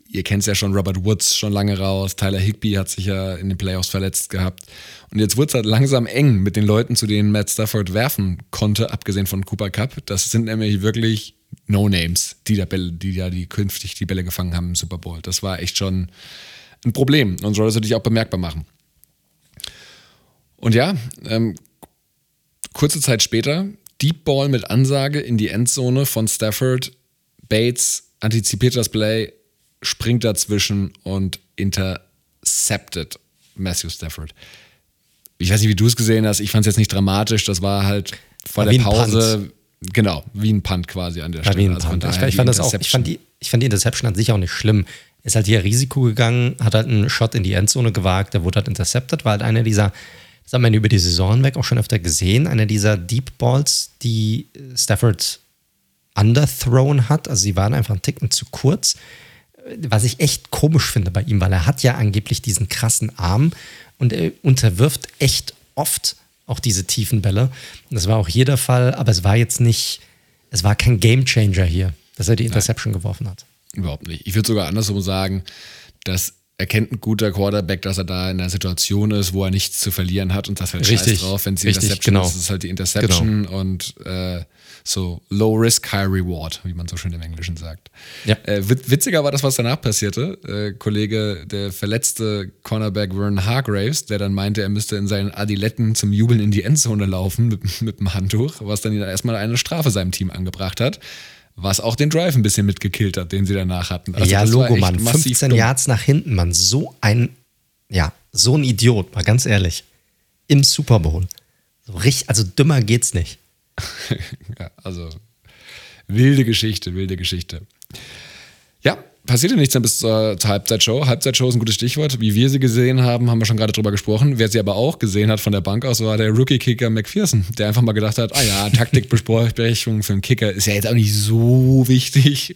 ihr kennt es ja schon, Robert Woods schon lange raus, Tyler Higby hat sich ja in den Playoffs verletzt gehabt. Und jetzt wurde es halt langsam eng mit den Leuten, zu denen Matt Stafford werfen konnte, abgesehen von Cooper Cup. Das sind nämlich wirklich No-Names, die da Bälle, die ja die künftig die Bälle gefangen haben im Super Bowl. Das war echt schon ein Problem und soll das natürlich auch bemerkbar machen. Und ja, ähm, kurze Zeit später, Deep Ball mit Ansage in die Endzone von Stafford. Bates antizipiert das Play, springt dazwischen und intercepted Matthew Stafford. Ich weiß nicht, wie du es gesehen hast. Ich fand es jetzt nicht dramatisch. Das war halt vor war der Pause. Genau, wie ein Punt quasi an der war Stelle. Wie ein also Punt. ich, ich, fand das auch, ich, fand die, ich fand die Interception an sich auch nicht schlimm. Ist halt hier Risiko gegangen, hat halt einen Shot in die Endzone gewagt, der wurde halt intercepted, war halt einer dieser, das haben wir über die Saison hinweg auch schon öfter gesehen, einer dieser Deep Balls, die Stafford underthrown hat. Also sie waren einfach einen Ticken zu kurz was ich echt komisch finde bei ihm, weil er hat ja angeblich diesen krassen Arm und er unterwirft echt oft auch diese tiefen Bälle. Und das war auch hier der Fall, aber es war jetzt nicht, es war kein Gamechanger hier, dass er die Interception Nein. geworfen hat. Überhaupt nicht. Ich würde sogar andersrum sagen, dass erkennt ein guter Quarterback, dass er da in einer Situation ist, wo er nichts zu verlieren hat und das halt richtig, scheiß drauf, wenn es die Interception genau. ist, ist halt die Interception genau. und äh, so Low Risk, High Reward, wie man so schön im Englischen sagt. Ja. Äh, witziger war das, was danach passierte. Äh, Kollege, der verletzte Cornerback Vern Hargraves, der dann meinte, er müsste in seinen Adiletten zum Jubeln in die Endzone laufen mit, mit dem Handtuch, was dann erstmal eine Strafe seinem Team angebracht hat was auch den Drive ein bisschen mitgekillt hat, den sie danach hatten. Also ja, Logo, Mann. 15 dumm. Yards nach hinten, Mann. So ein, ja, so ein Idiot, mal ganz ehrlich. Im Super Bowl. So richtig, also dümmer geht's nicht. ja, also wilde Geschichte, wilde Geschichte. Ja, passierte nichts dann bis zur, Halbzeitshow. Halbzeitshow ist ein gutes Stichwort. Wie wir sie gesehen haben, haben wir schon gerade drüber gesprochen. Wer sie aber auch gesehen hat von der Bank aus, war der Rookie-Kicker McPherson, der einfach mal gedacht hat, ah ja, Taktikbesprechung für einen Kicker ist ja jetzt auch nicht so wichtig.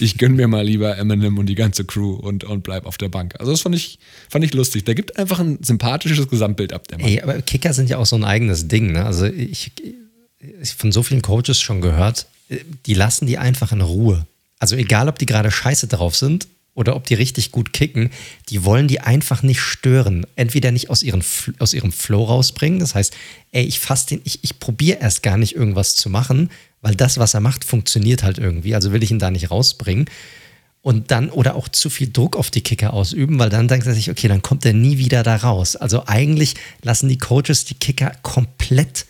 Ich gönne mir mal lieber Eminem und die ganze Crew und, und bleib auf der Bank. Also das fand ich, fand ich lustig. Der gibt einfach ein sympathisches Gesamtbild ab, der Mann. Ey, aber Kicker sind ja auch so ein eigenes Ding. Ne? Also ich, ich von so vielen Coaches schon gehört, die lassen die einfach in Ruhe. Also egal, ob die gerade scheiße drauf sind oder ob die richtig gut kicken, die wollen die einfach nicht stören. Entweder nicht aus, ihren, aus ihrem Flow rausbringen, das heißt, ey, ich fasse den, ich, ich probiere erst gar nicht irgendwas zu machen, weil das, was er macht, funktioniert halt irgendwie. Also will ich ihn da nicht rausbringen. Und dann, oder auch zu viel Druck auf die Kicker ausüben, weil dann denkt er sich, okay, dann kommt er nie wieder da raus. Also eigentlich lassen die Coaches die Kicker komplett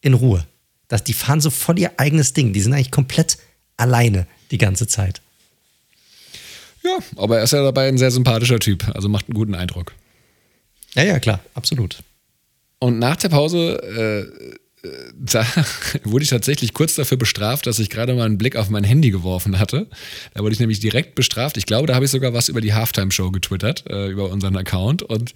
in Ruhe. Das, die fahren so voll ihr eigenes Ding. Die sind eigentlich komplett alleine die ganze Zeit. Ja, aber er ist ja dabei ein sehr sympathischer Typ, also macht einen guten Eindruck. Ja, ja, klar, absolut. Und nach der Pause, äh, äh da wurde ich tatsächlich kurz dafür bestraft, dass ich gerade mal einen Blick auf mein Handy geworfen hatte. Da wurde ich nämlich direkt bestraft. Ich glaube, da habe ich sogar was über die Halftime-Show getwittert, äh, über unseren Account und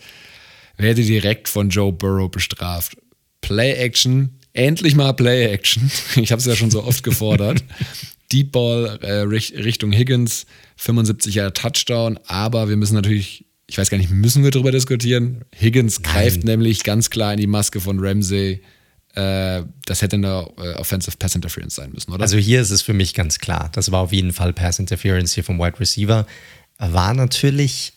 werde direkt von Joe Burrow bestraft. Play-Action, endlich mal Play-Action. Ich habe es ja schon so oft gefordert. Deep Ball äh, Richtung Higgins, 75er Touchdown, aber wir müssen natürlich, ich weiß gar nicht, müssen wir darüber diskutieren? Higgins Nein. greift nämlich ganz klar in die Maske von Ramsey. Äh, das hätte eine äh, Offensive Pass Interference sein müssen, oder? Also hier ist es für mich ganz klar. Das war auf jeden Fall Pass Interference hier vom Wide Receiver. War natürlich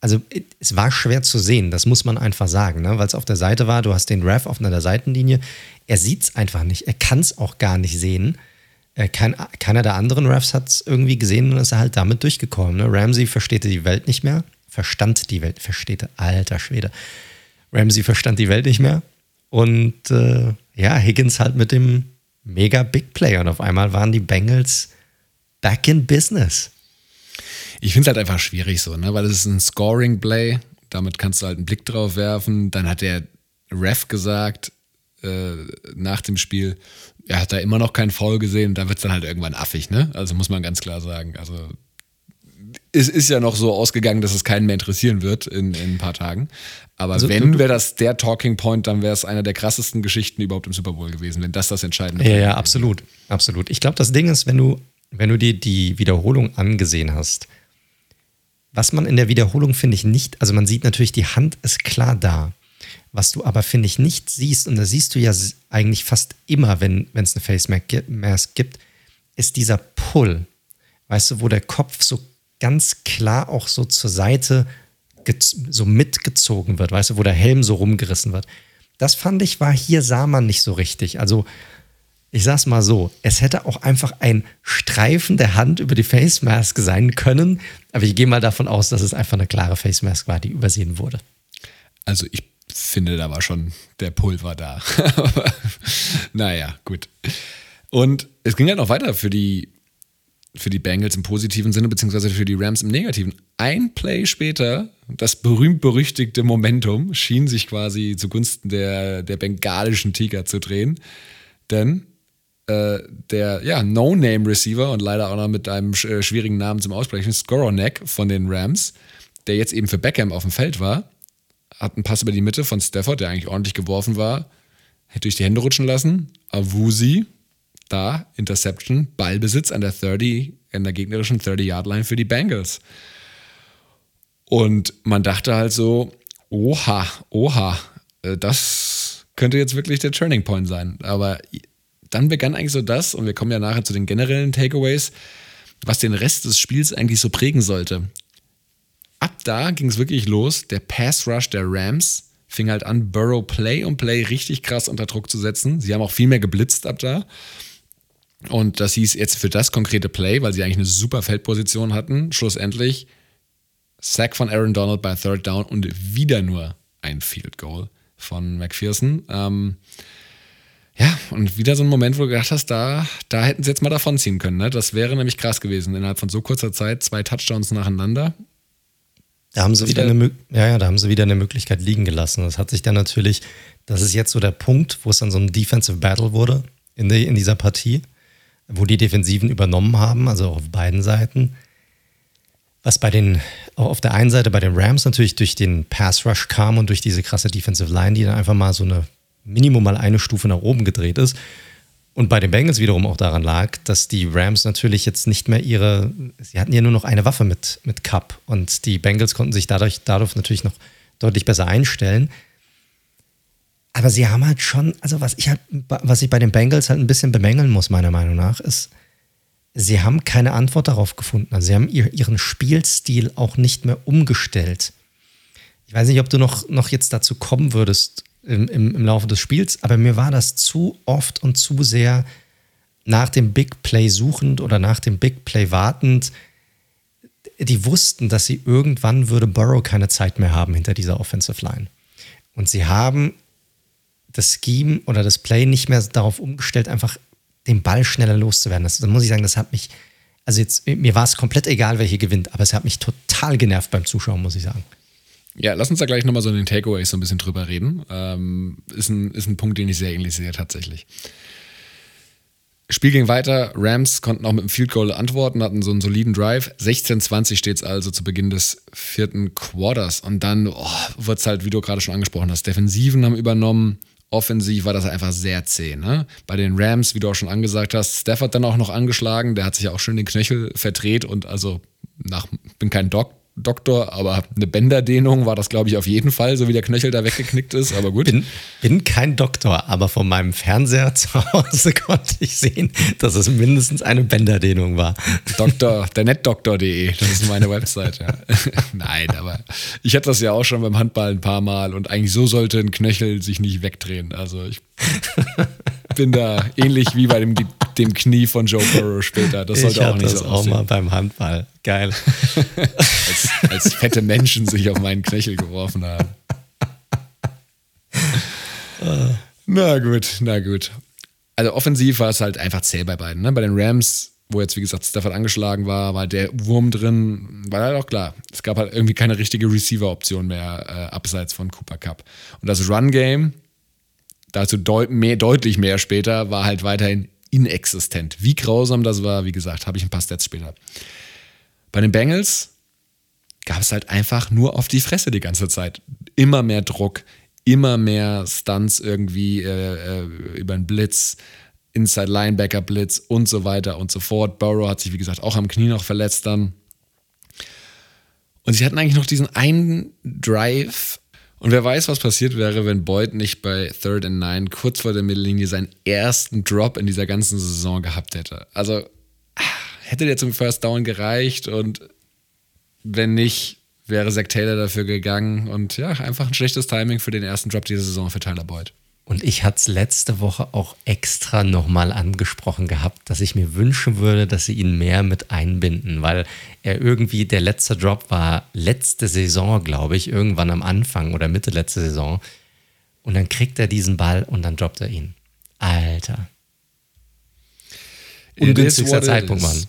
also es war schwer zu sehen, das muss man einfach sagen, ne? weil es auf der Seite war, du hast den Ref auf einer Seitenlinie, er sieht es einfach nicht, er kann es auch gar nicht sehen. Äh, kein, keiner der anderen Refs hat es irgendwie gesehen und ist halt damit durchgekommen. Ne? Ramsey versteht die Welt nicht mehr, verstand die Welt, versteht, alter Schwede. Ramsey verstand die Welt nicht mehr und äh, ja, Higgins halt mit dem mega Big Play und auf einmal waren die Bengals back in business. Ich finde es halt einfach schwierig so, ne? weil es ist ein Scoring-Play, damit kannst du halt einen Blick drauf werfen. Dann hat der Ref gesagt, nach dem Spiel, er hat da immer noch keinen Foul gesehen, da wird es dann halt irgendwann affig, ne? Also muss man ganz klar sagen. Also es ist ja noch so ausgegangen, dass es keinen mehr interessieren wird in, in ein paar Tagen. Aber also, wenn wäre das der Talking Point, dann wäre es einer der krassesten Geschichten überhaupt im Super Bowl gewesen, wenn das das Entscheidende wäre. Ja, ja, absolut. Absolut. Ich glaube, das Ding ist, wenn du, wenn du dir die Wiederholung angesehen hast, was man in der Wiederholung, finde ich, nicht, also man sieht natürlich, die Hand ist klar da. Was du aber, finde ich, nicht siehst, und das siehst du ja eigentlich fast immer, wenn es eine Face Mask gibt, ist dieser Pull. Weißt du, wo der Kopf so ganz klar auch so zur Seite so mitgezogen wird, weißt du, wo der Helm so rumgerissen wird. Das fand ich, war hier sah man nicht so richtig. Also, ich sag's mal so, es hätte auch einfach ein Streifen der Hand über die Face Mask sein können, aber ich gehe mal davon aus, dass es einfach eine klare Face Mask war, die übersehen wurde. Also, ich finde, da war schon der Pulver da. naja, gut. Und es ging halt noch weiter für die, für die Bengals im positiven Sinne, beziehungsweise für die Rams im negativen. Ein Play später, das berühmt-berüchtigte Momentum, schien sich quasi zugunsten der, der bengalischen Tiger zu drehen. Denn äh, der ja, No-Name-Receiver und leider auch noch mit einem äh, schwierigen Namen zum Aussprechen, Skoronek von den Rams, der jetzt eben für Beckham auf dem Feld war, hat einen Pass über die Mitte von Stafford, der eigentlich ordentlich geworfen war, hätte durch die Hände rutschen lassen. Awusi, da, Interception, Ballbesitz an der 30, an der gegnerischen 30-Yard-Line für die Bengals. Und man dachte halt so, oha, oha, äh, das könnte jetzt wirklich der Turning Point sein. Aber dann begann eigentlich so das, und wir kommen ja nachher zu den generellen Takeaways, was den Rest des Spiels eigentlich so prägen sollte ab da ging es wirklich los. Der Pass Rush der Rams fing halt an, Burrow Play und Play richtig krass unter Druck zu setzen. Sie haben auch viel mehr geblitzt ab da. Und das hieß jetzt für das konkrete Play, weil sie eigentlich eine super Feldposition hatten, schlussendlich Sack von Aaron Donald bei Third Down und wieder nur ein Field Goal von McPherson. Ähm, ja, und wieder so ein Moment, wo du gedacht hast, da, da hätten sie jetzt mal davonziehen können. Ne? Das wäre nämlich krass gewesen. Innerhalb von so kurzer Zeit zwei Touchdowns nacheinander. Da haben sie wieder eine, ja, ja, da haben sie wieder eine Möglichkeit liegen gelassen. Das hat sich dann natürlich, das ist jetzt so der Punkt, wo es dann so ein Defensive Battle wurde in, die, in dieser Partie, wo die Defensiven übernommen haben, also auf beiden Seiten. Was bei den, auf der einen Seite bei den Rams natürlich durch den Pass Rush kam und durch diese krasse Defensive Line, die dann einfach mal so eine Minimum mal eine Stufe nach oben gedreht ist. Und bei den Bengals wiederum auch daran lag, dass die Rams natürlich jetzt nicht mehr ihre, sie hatten ja nur noch eine Waffe mit, mit Cup und die Bengals konnten sich dadurch, dadurch natürlich noch deutlich besser einstellen. Aber sie haben halt schon, also was ich halt, was ich bei den Bengals halt ein bisschen bemängeln muss, meiner Meinung nach, ist, sie haben keine Antwort darauf gefunden. Also sie haben ihren Spielstil auch nicht mehr umgestellt. Ich weiß nicht, ob du noch, noch jetzt dazu kommen würdest, im, im, im Laufe des Spiels, aber mir war das zu oft und zu sehr nach dem Big Play suchend oder nach dem Big Play wartend. Die wussten, dass sie irgendwann würde Burrow keine Zeit mehr haben hinter dieser Offensive Line. Und sie haben das Scheme oder das Play nicht mehr darauf umgestellt, einfach den Ball schneller loszuwerden. Das, das muss ich sagen, das hat mich, also jetzt, mir war es komplett egal, wer hier gewinnt, aber es hat mich total genervt beim Zuschauen, muss ich sagen. Ja, lass uns da gleich nochmal so in den Takeaways so ein bisschen drüber reden. Ähm, ist, ein, ist ein Punkt, den ich sehr ähnlich sehe tatsächlich. Spiel ging weiter. Rams konnten auch mit dem Field Goal antworten, hatten so einen soliden Drive. 16-20 steht es also zu Beginn des vierten Quarters. Und dann oh, wird es halt, wie du gerade schon angesprochen hast, Defensiven haben übernommen. Offensiv war das einfach sehr zäh. Ne? Bei den Rams, wie du auch schon angesagt hast, Stafford dann auch noch angeschlagen. Der hat sich ja auch schön den Knöchel verdreht und also nach, bin kein Doc, Doktor, aber eine Bänderdehnung war das, glaube ich, auf jeden Fall, so wie der Knöchel da weggeknickt ist, aber gut. Bin, bin kein Doktor, aber von meinem Fernseher zu Hause konnte ich sehen, dass es mindestens eine Bänderdehnung war. Doktor, der netdoktor.de, das ist meine Website, ja. Nein, aber ich hatte das ja auch schon beim Handball ein paar Mal und eigentlich so sollte ein Knöchel sich nicht wegdrehen. Also ich bin da ähnlich wie bei dem, dem Knie von Joe Burrow später. Das sollte ich auch nicht so das auch mal beim Handball. Geil. als, als fette Menschen sich auf meinen Knöchel geworfen haben. na gut, na gut. Also offensiv war es halt einfach zäh bei beiden. Ne? Bei den Rams, wo jetzt wie gesagt Stafford angeschlagen war, war der Wurm drin, war halt auch klar. Es gab halt irgendwie keine richtige Receiver-Option mehr äh, abseits von Cooper Cup. Und das Run-Game dazu deut mehr, deutlich mehr später, war halt weiterhin inexistent. Wie grausam das war, wie gesagt, habe ich ein paar Stats später. Bei den Bengals gab es halt einfach nur auf die Fresse die ganze Zeit. Immer mehr Druck, immer mehr Stunts irgendwie äh, äh, über den Blitz, Inside Linebacker Blitz und so weiter und so fort. Burrow hat sich, wie gesagt, auch am Knie noch verletzt dann. Und sie hatten eigentlich noch diesen einen Drive. Und wer weiß, was passiert wäre, wenn Boyd nicht bei Third and Nine kurz vor der Mittellinie seinen ersten Drop in dieser ganzen Saison gehabt hätte. Also hätte der zum First Down gereicht und wenn nicht, wäre Zach Taylor dafür gegangen. Und ja, einfach ein schlechtes Timing für den ersten Drop dieser Saison für Tyler Boyd. Und ich hatte es letzte Woche auch extra nochmal angesprochen gehabt, dass ich mir wünschen würde, dass sie ihn mehr mit einbinden, weil er irgendwie, der letzte Drop war letzte Saison, glaube ich, irgendwann am Anfang oder Mitte letzte Saison. Und dann kriegt er diesen Ball und dann droppt er ihn. Alter. Ungünstigster Zeitpunkt, Mann.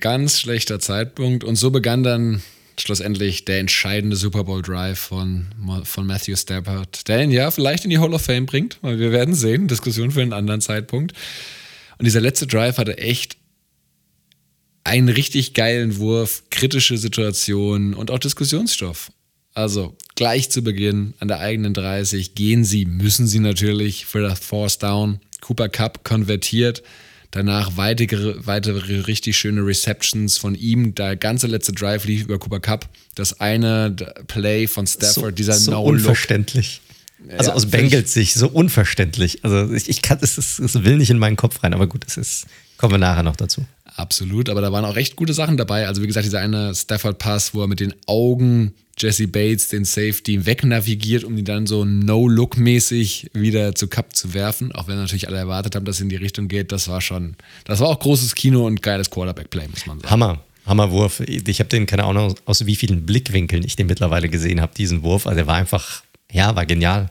Ganz schlechter Zeitpunkt. Und so begann dann schlussendlich der entscheidende Super Bowl Drive von, von Matthew Stafford, der ihn ja vielleicht in die Hall of Fame bringt, weil wir werden sehen, Diskussion für einen anderen Zeitpunkt. Und dieser letzte Drive hatte echt einen richtig geilen Wurf, kritische Situationen und auch Diskussionsstoff. Also gleich zu Beginn an der eigenen 30 gehen sie, müssen sie natürlich für das Force Down. Cooper Cup konvertiert, Danach weitere, weitere richtig schöne Receptions von ihm. Der ganze letzte Drive lief über Cooper Cup. Das eine Play von Stafford, so, dieser so No-Look. Unverständlich. Also ja, aus Bengals Sicht so unverständlich. Also ich, ich kann, es, es will nicht in meinen Kopf rein, aber gut, es ist, kommen wir nachher noch dazu. Absolut, aber da waren auch recht gute Sachen dabei. Also wie gesagt, dieser eine Stafford-Pass, wo er mit den Augen Jesse Bates, den Safety, wegnavigiert, um ihn dann so No-Look-mäßig wieder zu Cup zu werfen. Auch wenn natürlich alle erwartet haben, dass es in die Richtung geht. Das war schon, das war auch großes Kino und geiles Quarterback-Play, muss man sagen. Hammer. Hammerwurf. Ich habe den, keine Ahnung, aus wie vielen Blickwinkeln ich den mittlerweile gesehen habe, diesen Wurf. Also er war einfach, ja, war genial.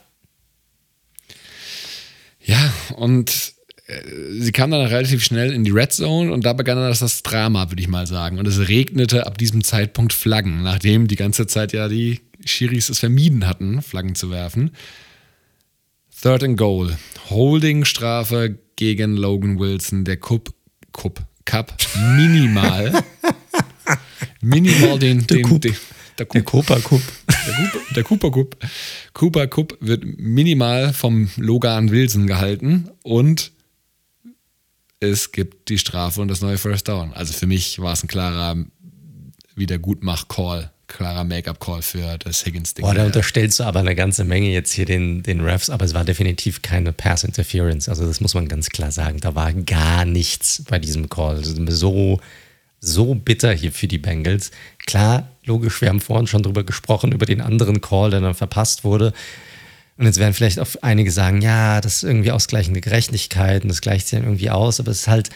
Ja, und sie kam dann relativ schnell in die Red Zone und da begann dann das, Drama, würde ich mal sagen. Und es regnete ab diesem Zeitpunkt Flaggen, nachdem die ganze Zeit ja die Schiris es vermieden hatten, Flaggen zu werfen. Third and Goal. Holding-Strafe gegen Logan Wilson, der Cup, Cup, Cup minimal. minimal den, den, den, der, der Cooper Cup. Der, Cooper Cup. Cooper Cup wird minimal vom Logan Wilson gehalten und es gibt die Strafe und das neue First Down. Also für mich war es ein klarer Wiedergutmach-Call, klarer Make-up-Call für das Higgins-Ding. Boah, da unterstellst du aber eine ganze Menge jetzt hier den, den Refs, aber es war definitiv keine Pass-Interference. Also das muss man ganz klar sagen. Da war gar nichts bei diesem Call. So, so bitter hier für die Bengals. Klar, logisch, wir haben vorhin schon drüber gesprochen, über den anderen Call, der dann verpasst wurde. Und jetzt werden vielleicht auch einige sagen, ja, das ist irgendwie ausgleichende Gerechtigkeit und das gleicht sich dann irgendwie aus, aber es ist halt,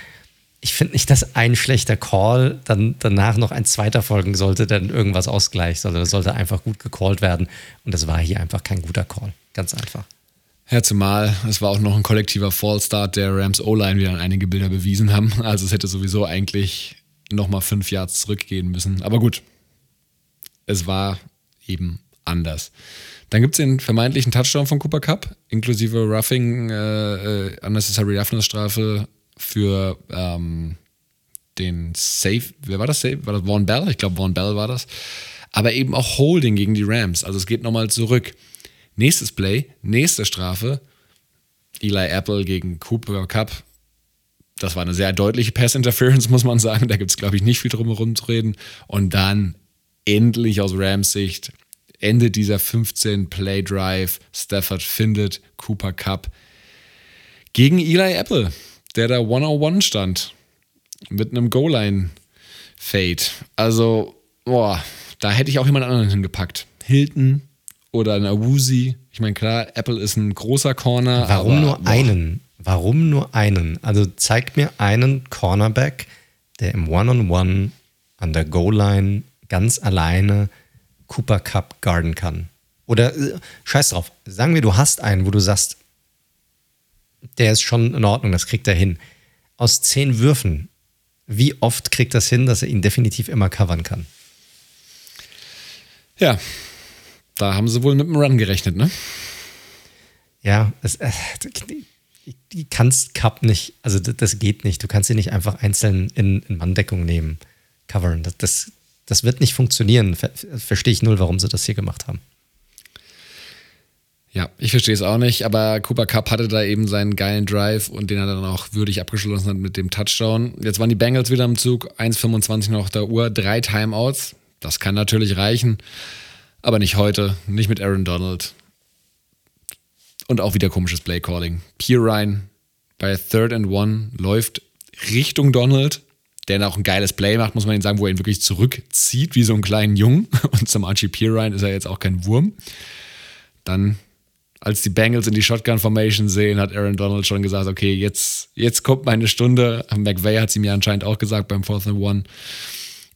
ich finde nicht, dass ein schlechter Call dann danach noch ein zweiter folgen sollte, der dann irgendwas ausgleicht, sondern das sollte einfach gut gecallt werden. Und das war hier einfach kein guter Call. Ganz einfach. Ja, zumal es war auch noch ein kollektiver Fallstart der Rams O-Line, wie dann einige Bilder bewiesen haben. Also es hätte sowieso eigentlich nochmal fünf Yards zurückgehen müssen. Aber gut, es war eben anders. Dann gibt es den vermeintlichen Touchdown von Cooper Cup, inklusive Roughing, äh, äh, Unnecessary Roughness Strafe für ähm, den Safe. Wer war das Safe? War das Vaughn Bell? Ich glaube, Vaughn Bell war das. Aber eben auch Holding gegen die Rams. Also es geht nochmal zurück. Nächstes Play, nächste Strafe. Eli Apple gegen Cooper Cup. Das war eine sehr deutliche Pass Interference, muss man sagen. Da gibt es, glaube ich, nicht viel drum herum zu reden. Und dann endlich aus Rams Sicht Ende dieser 15 Play Drive. Stafford findet Cooper Cup gegen Eli Apple, der da 101 stand mit einem Goal-Line-Fade. Also, boah, da hätte ich auch jemand anderen hingepackt. Hilton oder ein Awuzi. Ich meine, klar, Apple ist ein großer Corner. Warum aber, nur boah. einen? Warum nur einen? Also zeig mir einen Cornerback, der im One-on-One -on -One an der Goal-Line ganz alleine Cooper Cup guarden kann. Oder äh, scheiß drauf, sagen wir, du hast einen, wo du sagst, der ist schon in Ordnung, das kriegt er hin. Aus zehn Würfen, wie oft kriegt das hin, dass er ihn definitiv immer covern kann? Ja, da haben sie wohl mit dem Run gerechnet, ne? ja, es, äh, die kannst Cup nicht, also das, das, geht nicht. Du kannst sie nicht einfach einzeln in, in Manndeckung nehmen, covern. Das, das, das wird nicht funktionieren. Ver, verstehe ich null, warum sie das hier gemacht haben. Ja, ich verstehe es auch nicht, aber Cooper Cup hatte da eben seinen geilen Drive und den er dann auch würdig abgeschlossen hat mit dem Touchdown. Jetzt waren die Bengals wieder im Zug, 1,25 noch der Uhr, drei Timeouts. Das kann natürlich reichen, aber nicht heute, nicht mit Aaron Donald. Und auch wieder komisches Play Calling. Ryan bei Third and One läuft Richtung Donald, der dann auch ein geiles Play macht, muss man ihn sagen, wo er ihn wirklich zurückzieht, wie so einen kleinen Jungen. Und zum Archie Ryan ist er jetzt auch kein Wurm. Dann als die Bengals in die Shotgun-Formation sehen, hat Aaron Donald schon gesagt, okay, jetzt, jetzt kommt meine Stunde. McVay hat es ihm ja anscheinend auch gesagt beim Fourth and One.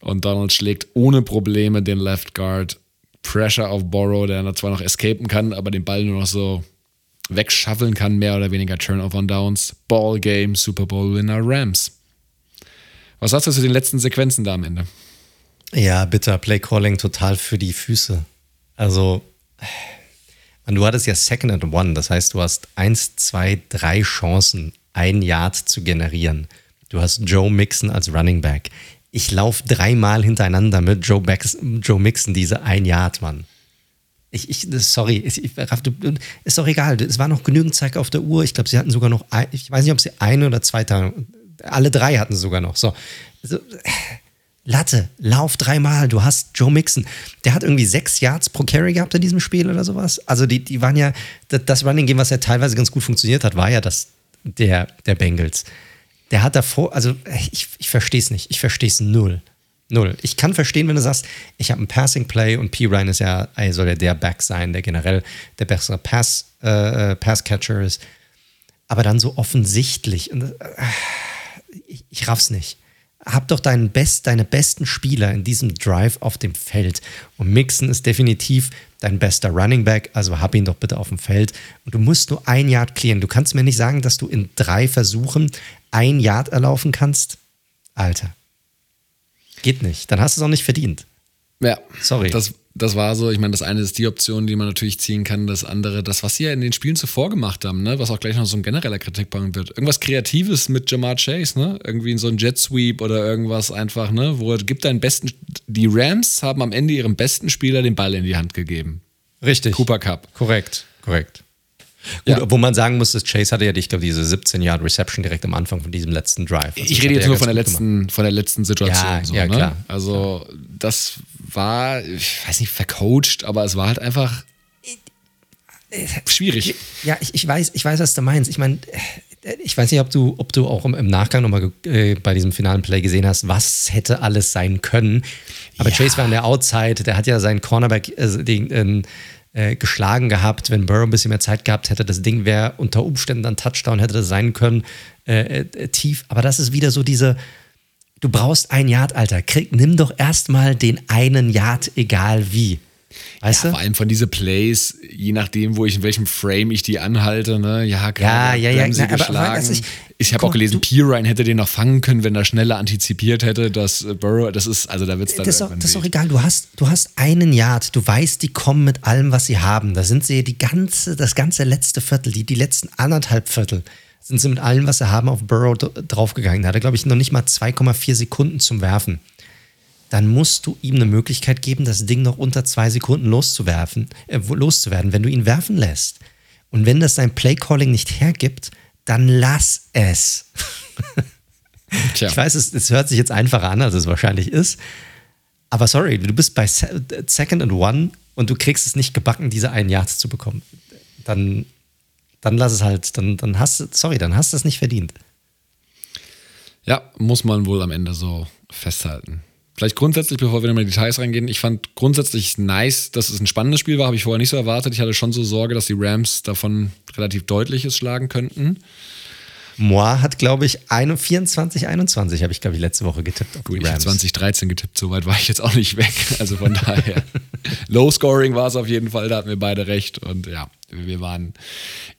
Und Donald schlägt ohne Probleme den Left Guard. Pressure auf Borrow, der zwar noch escapen kann, aber den Ball nur noch so wegschaffeln kann, mehr oder weniger Turnover on Downs. Ball Game, Super Bowl Winner Rams. Was sagst du zu den letzten Sequenzen da am Ende? Ja, bitter. Play Calling total für die Füße. Also, du hattest ja Second and One, das heißt, du hast eins, zwei, drei Chancen, ein Yard zu generieren. Du hast Joe Mixon als Running Back. Ich laufe dreimal hintereinander mit Joe, Bex, Joe Mixon diese ein Yard, Mann. Ich, ich, sorry, ich, ist doch egal. Es war noch genügend Zeit auf der Uhr. Ich glaube, sie hatten sogar noch, ein, ich weiß nicht, ob sie eine oder zwei Tage, alle drei hatten sie sogar noch. So, so Latte, lauf dreimal, du hast Joe Mixon. Der hat irgendwie sechs Yards pro Carry gehabt in diesem Spiel oder sowas. Also die, die waren ja, das Running Game, was ja teilweise ganz gut funktioniert hat, war ja das der, der Bengals. Der hat davor, also ich, ich verstehe es nicht. Ich verstehe es null. Null. Ich kann verstehen, wenn du sagst, ich habe ein Passing Play und P. Ryan ist ja, soll ja der Back sein, der generell der bessere Pass, äh, Passcatcher ist. Aber dann so offensichtlich. Und, äh, ich, ich raff's nicht hab doch deinen Best, deine besten Spieler in diesem Drive auf dem Feld. Und Mixon ist definitiv dein bester Running Back, also hab ihn doch bitte auf dem Feld. Und du musst nur ein Yard klären. Du kannst mir nicht sagen, dass du in drei Versuchen ein Yard erlaufen kannst. Alter. Geht nicht. Dann hast du es auch nicht verdient. Ja. Sorry. Das, das war so. Ich meine, das eine ist die Option, die man natürlich ziehen kann. Das andere, das, was sie ja in den Spielen zuvor gemacht haben, ne? was auch gleich noch so ein genereller Kritikpunkt wird. Irgendwas Kreatives mit Jamar Chase, ne? Irgendwie so ein Jet Sweep oder irgendwas einfach, ne? Wo er gibt deinen besten. Die Rams haben am Ende ihrem besten Spieler den Ball in die Hand gegeben. Richtig. Cooper Cup. Korrekt, korrekt. Gut, ja. wo man sagen muss, dass Chase hatte ja, ich glaube, diese 17 Yard Reception direkt am Anfang von diesem letzten Drive. Also ich rede jetzt nur von der, letzten, von der letzten Situation. Ja, so, ja ne? klar. Also, das war, ich weiß nicht, vercoacht, aber es war halt einfach schwierig. Ja, ich, ich, weiß, ich weiß, was du meinst. Ich meine, ich weiß nicht, ob du, ob du auch im Nachgang nochmal äh, bei diesem finalen Play gesehen hast, was hätte alles sein können. Aber ja. Chase war in der Outside, der hat ja seinen Cornerback, äh, den, äh, äh, geschlagen gehabt. Wenn Burrow ein bisschen mehr Zeit gehabt hätte, das Ding wäre unter Umständen dann Touchdown, hätte das sein können, äh, äh, tief. Aber das ist wieder so diese, du brauchst ein Yard, Alter. Krieg, nimm doch erstmal den einen Yard, egal wie. Weißt ja, du? Vor allem von diese Plays, je nachdem, wo ich in welchem Frame ich die anhalte, ne? Ja, klar, ja, ja, ja, na, geschlagen. Aber, ich, ich habe auch gelesen, Pirine hätte den noch fangen können, wenn er schneller antizipiert hätte, dass äh, Burrow, das ist, also da wird es dann. Das ist, auch, das ist auch egal, du hast, du hast einen Yard, du weißt, die kommen mit allem, was sie haben. Da sind sie die ganze, das ganze letzte Viertel, die, die letzten anderthalb Viertel sind sie mit allem, was sie haben, auf Burrow draufgegangen. Da hat er, glaube ich, noch nicht mal 2,4 Sekunden zum Werfen dann musst du ihm eine Möglichkeit geben, das Ding noch unter zwei Sekunden loszuwerfen, äh, loszuwerden, wenn du ihn werfen lässt. Und wenn das dein Playcalling nicht hergibt, dann lass es. Tja. Ich weiß, es, es hört sich jetzt einfacher an, als es wahrscheinlich ist. Aber sorry, du bist bei Second and One und du kriegst es nicht gebacken, diese einen Yard zu bekommen. Dann, dann lass es halt, dann, dann hast du, sorry, dann hast du es nicht verdient. Ja, muss man wohl am Ende so festhalten. Vielleicht grundsätzlich, bevor wir in die Details reingehen, ich fand grundsätzlich nice, dass es ein spannendes Spiel war, habe ich vorher nicht so erwartet. Ich hatte schon so Sorge, dass die Rams davon relativ deutliches schlagen könnten. Moi hat, glaube ich, 24, 21 habe ich, glaube ich, letzte Woche getippt. Gut, ich habe 2013 getippt, so weit war ich jetzt auch nicht weg. Also von daher, Low Scoring war es auf jeden Fall, da hatten wir beide recht. Und ja, wir waren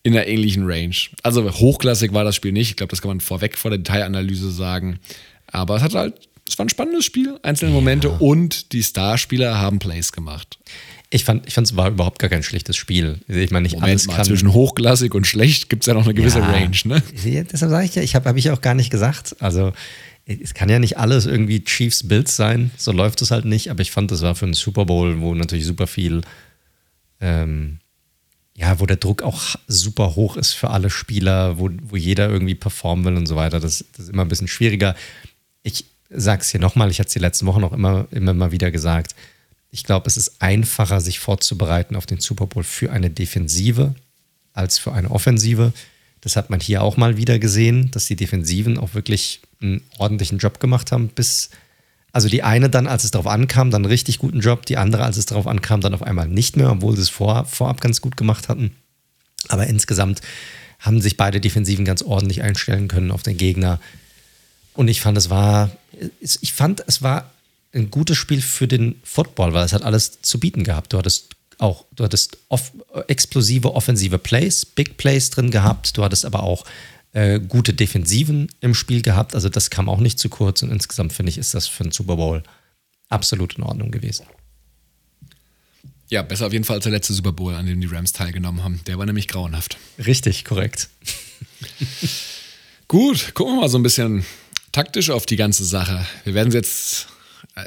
in einer ähnlichen Range. Also hochklassig war das Spiel nicht. Ich glaube, das kann man vorweg vor der Detailanalyse sagen. Aber es hat halt es war ein spannendes Spiel, einzelne Momente und die Starspieler haben Plays gemacht. Ich fand, ich fand, es war überhaupt gar kein schlechtes Spiel. Ich meine, nicht Moment alles mal, kann. Zwischen hochklassig und schlecht gibt es ja noch eine gewisse ja, Range, ne? Deshalb sage ich ja, ich habe hab ich auch gar nicht gesagt. Also, es kann ja nicht alles irgendwie Chiefs Bills sein. So läuft es halt nicht. Aber ich fand, das war für einen Super Bowl, wo natürlich super viel, ähm, ja, wo der Druck auch super hoch ist für alle Spieler, wo, wo jeder irgendwie performen will und so weiter. Das, das ist immer ein bisschen schwieriger. Ich sage es hier nochmal, ich hatte es die letzten Wochen auch immer, immer mal wieder gesagt ich glaube, es ist einfacher, sich vorzubereiten auf den Super Bowl für eine Defensive als für eine Offensive. Das hat man hier auch mal wieder gesehen, dass die Defensiven auch wirklich einen ordentlichen Job gemacht haben, bis also die eine dann, als es darauf ankam, dann einen richtig guten Job, die andere, als es darauf ankam, dann auf einmal nicht mehr, obwohl sie es vor, vorab ganz gut gemacht hatten. Aber insgesamt haben sich beide Defensiven ganz ordentlich einstellen können auf den Gegner. Und ich fand, es war, ich fand, es war ein gutes Spiel für den Football, weil es hat alles zu bieten gehabt. Du hattest auch, du hattest off, explosive offensive Plays, Big Plays drin gehabt, du hattest aber auch äh, gute Defensiven im Spiel gehabt. Also das kam auch nicht zu kurz und insgesamt finde ich, ist das für einen Super Bowl absolut in Ordnung gewesen. Ja, besser auf jeden Fall als der letzte Super Bowl, an dem die Rams teilgenommen haben. Der war nämlich grauenhaft. Richtig, korrekt. Gut, gucken wir mal so ein bisschen taktisch auf die ganze Sache. Wir werden jetzt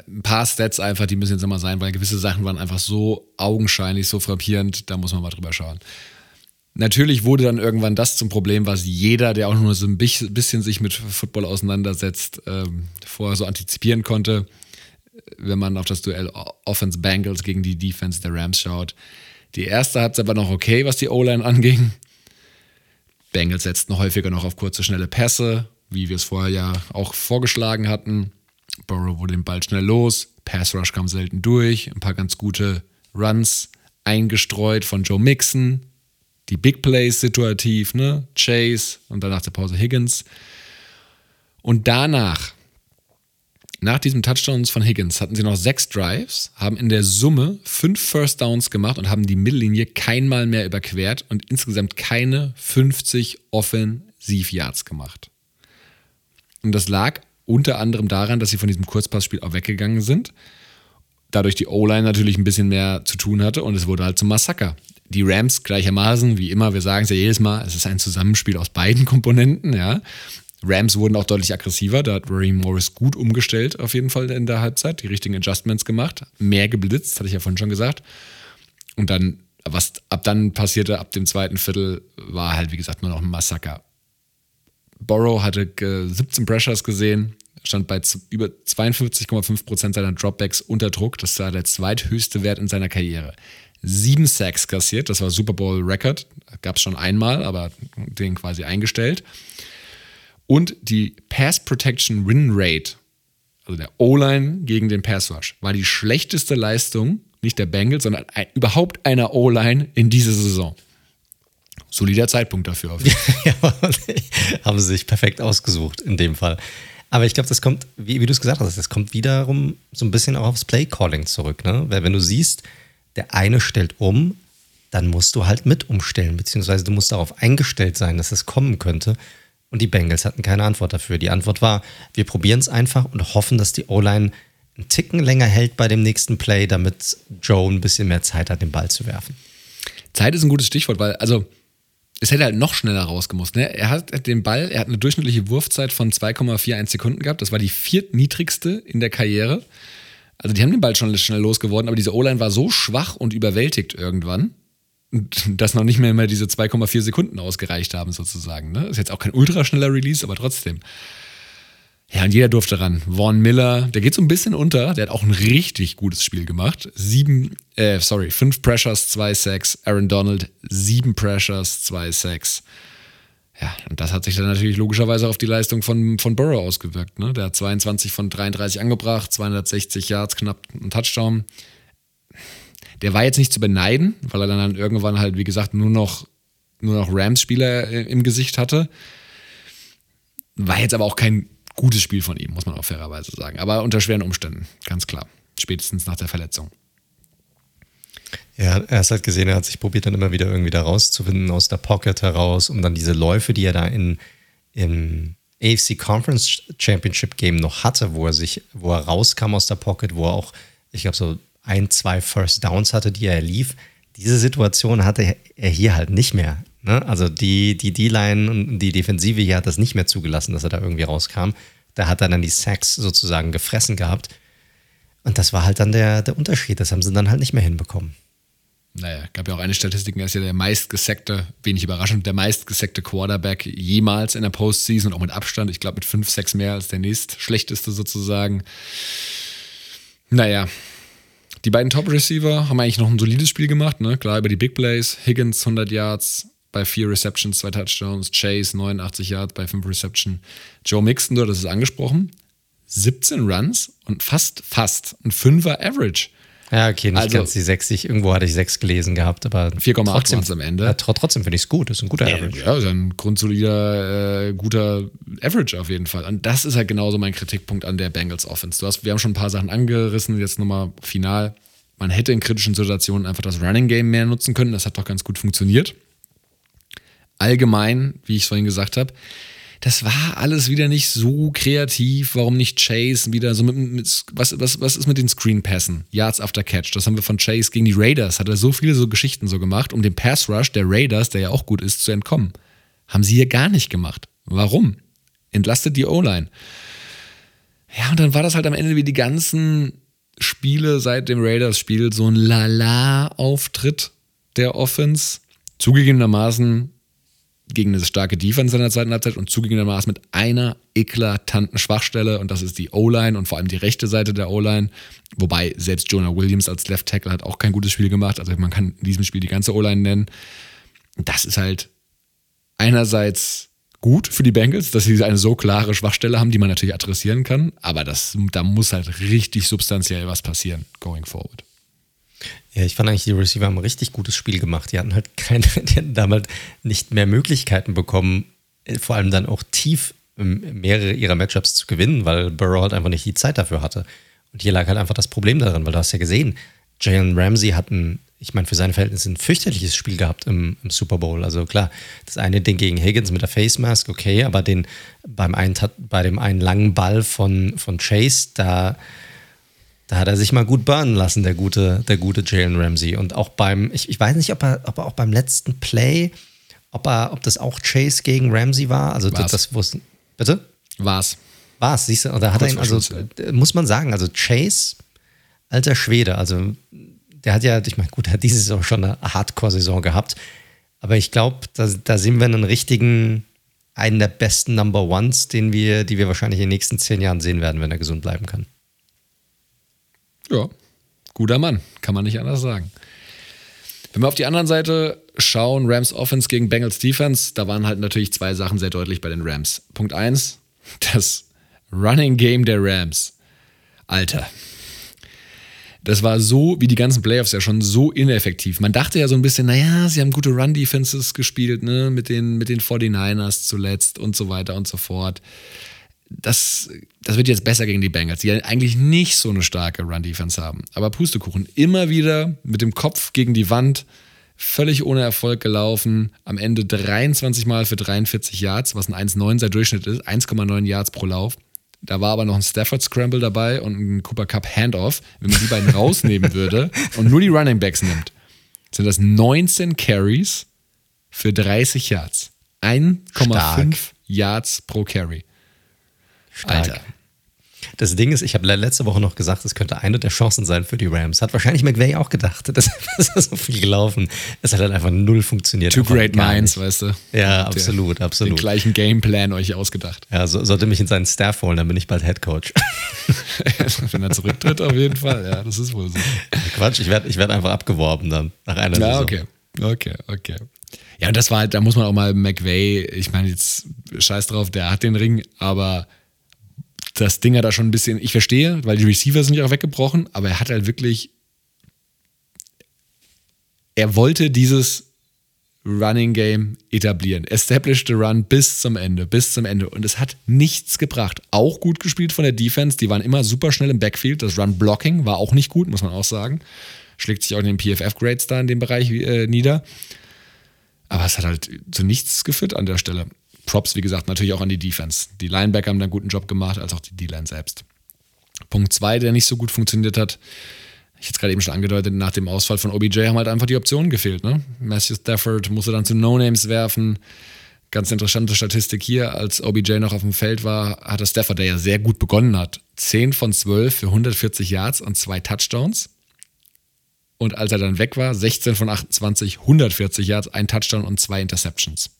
ein paar Stats einfach, die müssen jetzt immer sein, weil gewisse Sachen waren einfach so augenscheinlich, so frappierend, da muss man mal drüber schauen. Natürlich wurde dann irgendwann das zum Problem, was jeder, der auch nur so ein bisschen sich mit Football auseinandersetzt, ähm, vorher so antizipieren konnte, wenn man auf das Duell Offense Bengals gegen die Defense der Rams schaut. Die erste Halbzeit war noch okay, was die O-Line anging. Bengals setzten häufiger noch auf kurze, schnelle Pässe, wie wir es vorher ja auch vorgeschlagen hatten. Burrow wurde den Ball schnell los, Pass Rush kam selten durch, ein paar ganz gute Runs eingestreut von Joe Mixon, die Big Plays situativ, ne? Chase und dann nach der Pause Higgins. Und danach, nach diesem Touchdowns von Higgins, hatten sie noch sechs Drives, haben in der Summe fünf First Downs gemacht und haben die Mittellinie keinmal mehr überquert und insgesamt keine 50 Offensiv-Yards gemacht. Und das lag unter anderem daran, dass sie von diesem Kurzpassspiel auch weggegangen sind. Dadurch die O-Line natürlich ein bisschen mehr zu tun hatte und es wurde halt zum Massaker. Die Rams gleichermaßen, wie immer, wir sagen es ja jedes Mal, es ist ein Zusammenspiel aus beiden Komponenten, ja. Rams wurden auch deutlich aggressiver, da hat Raheem Morris gut umgestellt, auf jeden Fall in der Halbzeit, die richtigen Adjustments gemacht, mehr geblitzt, hatte ich ja vorhin schon gesagt. Und dann, was ab dann passierte, ab dem zweiten Viertel, war halt, wie gesagt, nur noch ein Massaker. Borrow hatte 17 Pressures gesehen, stand bei über 52,5% seiner Dropbacks unter Druck. Das war der zweithöchste Wert in seiner Karriere. Sieben Sacks kassiert, das war Super Bowl Record. Gab es schon einmal, aber den quasi eingestellt. Und die Pass Protection Win Rate, also der O-Line gegen den Pass Rush, war die schlechteste Leistung, nicht der Bengals, sondern überhaupt einer O-Line in dieser Saison solider Zeitpunkt dafür. ja, haben sie sich perfekt ausgesucht in dem Fall. Aber ich glaube, das kommt, wie, wie du es gesagt hast, das kommt wiederum so ein bisschen auch aufs Play-Calling zurück. Ne? Weil wenn du siehst, der eine stellt um, dann musst du halt mit umstellen, beziehungsweise du musst darauf eingestellt sein, dass es kommen könnte. Und die Bengals hatten keine Antwort dafür. Die Antwort war, wir probieren es einfach und hoffen, dass die O-Line einen Ticken länger hält bei dem nächsten Play, damit Joe ein bisschen mehr Zeit hat, den Ball zu werfen. Zeit ist ein gutes Stichwort, weil, also es hätte halt noch schneller rausgemusst. Ne? Er hat den Ball, er hat eine durchschnittliche Wurfzeit von 2,41 Sekunden gehabt. Das war die viertniedrigste in der Karriere. Also die haben den Ball schon schnell losgeworden, aber diese O-Line war so schwach und überwältigt irgendwann, dass noch nicht mehr, mehr diese 2,4 Sekunden ausgereicht haben, sozusagen. Ne? Ist jetzt auch kein ultraschneller Release, aber trotzdem. Ja, und jeder durfte ran. Vaughn Miller, der geht so ein bisschen unter, der hat auch ein richtig gutes Spiel gemacht. Sieben, äh, sorry, fünf Pressures, zwei Sacks. Aaron Donald, sieben Pressures, zwei Sacks. Ja, und das hat sich dann natürlich logischerweise auf die Leistung von, von Burrow ausgewirkt. Ne? Der hat 22 von 33 angebracht, 260 Yards, knapp ein Touchdown. Der war jetzt nicht zu beneiden, weil er dann irgendwann halt, wie gesagt, nur noch, nur noch Rams-Spieler äh, im Gesicht hatte. War jetzt aber auch kein gutes Spiel von ihm, muss man auch fairerweise sagen. Aber unter schweren Umständen, ganz klar. Spätestens nach der Verletzung. Ja, er hat halt gesehen, er hat sich probiert, dann immer wieder irgendwie da rauszufinden, aus der Pocket heraus, um dann diese Läufe, die er da in, im AFC Conference Championship Game noch hatte, wo er sich, wo er rauskam aus der Pocket, wo er auch, ich glaube, so ein, zwei First Downs hatte, die er lief. Diese Situation hatte er hier halt nicht mehr. Ne? Also die D-Line und die Defensive hier hat das nicht mehr zugelassen, dass er da irgendwie rauskam. Da hat er dann die Sacks sozusagen gefressen gehabt. Und das war halt dann der, der Unterschied. Das haben sie dann halt nicht mehr hinbekommen. Naja, gab ja auch eine Statistik, er ist ja der meistgesackte, wenig überraschend, der meistgesackte Quarterback jemals in der Postseason auch mit Abstand. Ich glaube mit 5, 6 mehr als der nächstschlechteste sozusagen. Naja, die beiden Top-Receiver haben eigentlich noch ein solides Spiel gemacht, ne? Klar, über die Big Plays. Higgins 100 Yards bei 4 Receptions, 2 Touchdowns. Chase 89 Yards bei 5 Receptions. Joe Mixon, das ist angesprochen. 17 Runs und fast, fast ein 5er Average. Ja, okay, nicht also, ganz die 60. Irgendwo hatte ich 6 gelesen gehabt, aber 4,8 waren es am Ende. Ja, trotzdem finde ich es gut. Das ist ein guter ja, Average. Ja, ist ein grundsolider, äh, guter Average auf jeden Fall. Und das ist halt genauso mein Kritikpunkt an der Bengals Offense. Du hast, wir haben schon ein paar Sachen angerissen, jetzt nochmal final. Man hätte in kritischen Situationen einfach das Running Game mehr nutzen können. Das hat doch ganz gut funktioniert. Allgemein, wie ich es vorhin gesagt habe, das war alles wieder nicht so kreativ. Warum nicht Chase wieder so mit, mit was, was, was ist mit den Screen-Passen? Yards after Catch. Das haben wir von Chase gegen die Raiders. Hat er so viele so Geschichten so gemacht, um dem Pass-Rush der Raiders, der ja auch gut ist, zu entkommen. Haben sie hier gar nicht gemacht. Warum? Entlastet die O-Line. Ja, und dann war das halt am Ende wie die ganzen Spiele seit dem Raiders-Spiel so ein Lala-Auftritt der Offense. Zugegebenermaßen gegen eine starke Defense in der zweiten Halbzeit und zugegebenermaßen mit einer eklatanten Schwachstelle und das ist die O-Line und vor allem die rechte Seite der O-Line. Wobei selbst Jonah Williams als Left Tackle hat auch kein gutes Spiel gemacht. Also man kann in diesem Spiel die ganze O-Line nennen. Das ist halt einerseits gut für die Bengals, dass sie eine so klare Schwachstelle haben, die man natürlich adressieren kann. Aber das, da muss halt richtig substanziell was passieren, going forward. Ja, ich fand eigentlich, die Receiver haben ein richtig gutes Spiel gemacht. Die hatten halt keine, die hatten damals nicht mehr Möglichkeiten bekommen, äh, vor allem dann auch tief ähm, mehrere ihrer Matchups zu gewinnen, weil Burrow halt einfach nicht die Zeit dafür hatte. Und hier lag halt einfach das Problem darin, weil du hast ja gesehen, Jalen Ramsey hat ein, ich meine, für seine Verhältnisse ein fürchterliches Spiel gehabt im, im, Super Bowl. Also klar, das eine Ding gegen Higgins mit der Face Mask, okay, aber den beim einen, bei dem einen langen Ball von, von Chase, da da hat er sich mal gut burnen lassen, der gute, der gute Jalen Ramsey. Und auch beim, ich, ich weiß nicht, ob er, ob er auch beim letzten Play, ob er, ob das auch Chase gegen Ramsey war. Also War's. das, das bitte? War's. War's, siehst du? Und da hat er ihn, also muss man sagen, also Chase, alter Schwede, also der hat ja, ich meine, gut, er hat diese Saison schon eine Hardcore-Saison gehabt. Aber ich glaube, da, da sehen wir einen richtigen, einen der besten Number Ones, den wir, die wir wahrscheinlich in den nächsten zehn Jahren sehen werden, wenn er gesund bleiben kann. Ja, guter Mann, kann man nicht anders sagen. Wenn wir auf die anderen Seite schauen, Rams Offense gegen Bengals Defense, da waren halt natürlich zwei Sachen sehr deutlich bei den Rams. Punkt eins, das Running Game der Rams. Alter. Das war so, wie die ganzen Playoffs ja schon so ineffektiv. Man dachte ja so ein bisschen, naja, sie haben gute Run-Defenses gespielt, ne, mit den, mit den 49ers zuletzt und so weiter und so fort das, das wird jetzt besser gegen die Bengals, die ja eigentlich nicht so eine starke Run-Defense haben. Aber Pustekuchen, immer wieder mit dem Kopf gegen die Wand, völlig ohne Erfolg gelaufen. Am Ende 23 Mal für 43 Yards, was ein 1,9er Durchschnitt ist, 1,9 Yards pro Lauf. Da war aber noch ein Stafford Scramble dabei und ein Cooper Cup Handoff. Wenn man die beiden rausnehmen würde und nur die Running Backs nimmt, sind das 19 Carries für 30 Yards. 1,5 Yards pro Carry. Stark. Alter. Das Ding ist, ich habe letzte Woche noch gesagt, es könnte eine der Chancen sein für die Rams. Hat wahrscheinlich McVay auch gedacht. Das ist so viel gelaufen. Es hat halt einfach null funktioniert. Two great minds, weißt du. Ja, absolut, der, absolut. Den gleichen Gameplan euch ausgedacht. Ja, so, sollte mich in seinen Staff holen, dann bin ich bald Head Coach. Wenn er zurücktritt, auf jeden Fall. Ja, das ist wohl so. Quatsch, ich werde ich werd einfach abgeworben dann nach einer ja, Saison. okay. Okay, okay. Ja, und das war halt, da muss man auch mal McVay, ich meine, jetzt scheiß drauf, der hat den Ring, aber das Ding hat da schon ein bisschen, ich verstehe, weil die Receiver sind ja auch weggebrochen, aber er hat halt wirklich, er wollte dieses Running Game etablieren. Established the Run bis zum Ende, bis zum Ende. Und es hat nichts gebracht. Auch gut gespielt von der Defense. Die waren immer super schnell im Backfield. Das Run Blocking war auch nicht gut, muss man auch sagen. Schlägt sich auch in den PFF-Grades da in dem Bereich äh, nieder. Aber es hat halt zu nichts geführt an der Stelle. Props, wie gesagt, natürlich auch an die Defense. Die Linebacker haben da einen guten Job gemacht, als auch die D-Line selbst. Punkt 2, der nicht so gut funktioniert hat. ich hätte es gerade eben schon angedeutet, nach dem Ausfall von OBJ haben halt einfach die Optionen gefehlt. Ne? Matthew Stafford musste dann zu No-Names werfen. Ganz interessante Statistik hier, als OBJ noch auf dem Feld war, hatte Stafford, der ja sehr gut begonnen hat, 10 von 12 für 140 Yards und zwei Touchdowns. Und als er dann weg war, 16 von 28, 140 Yards, ein Touchdown und zwei Interceptions.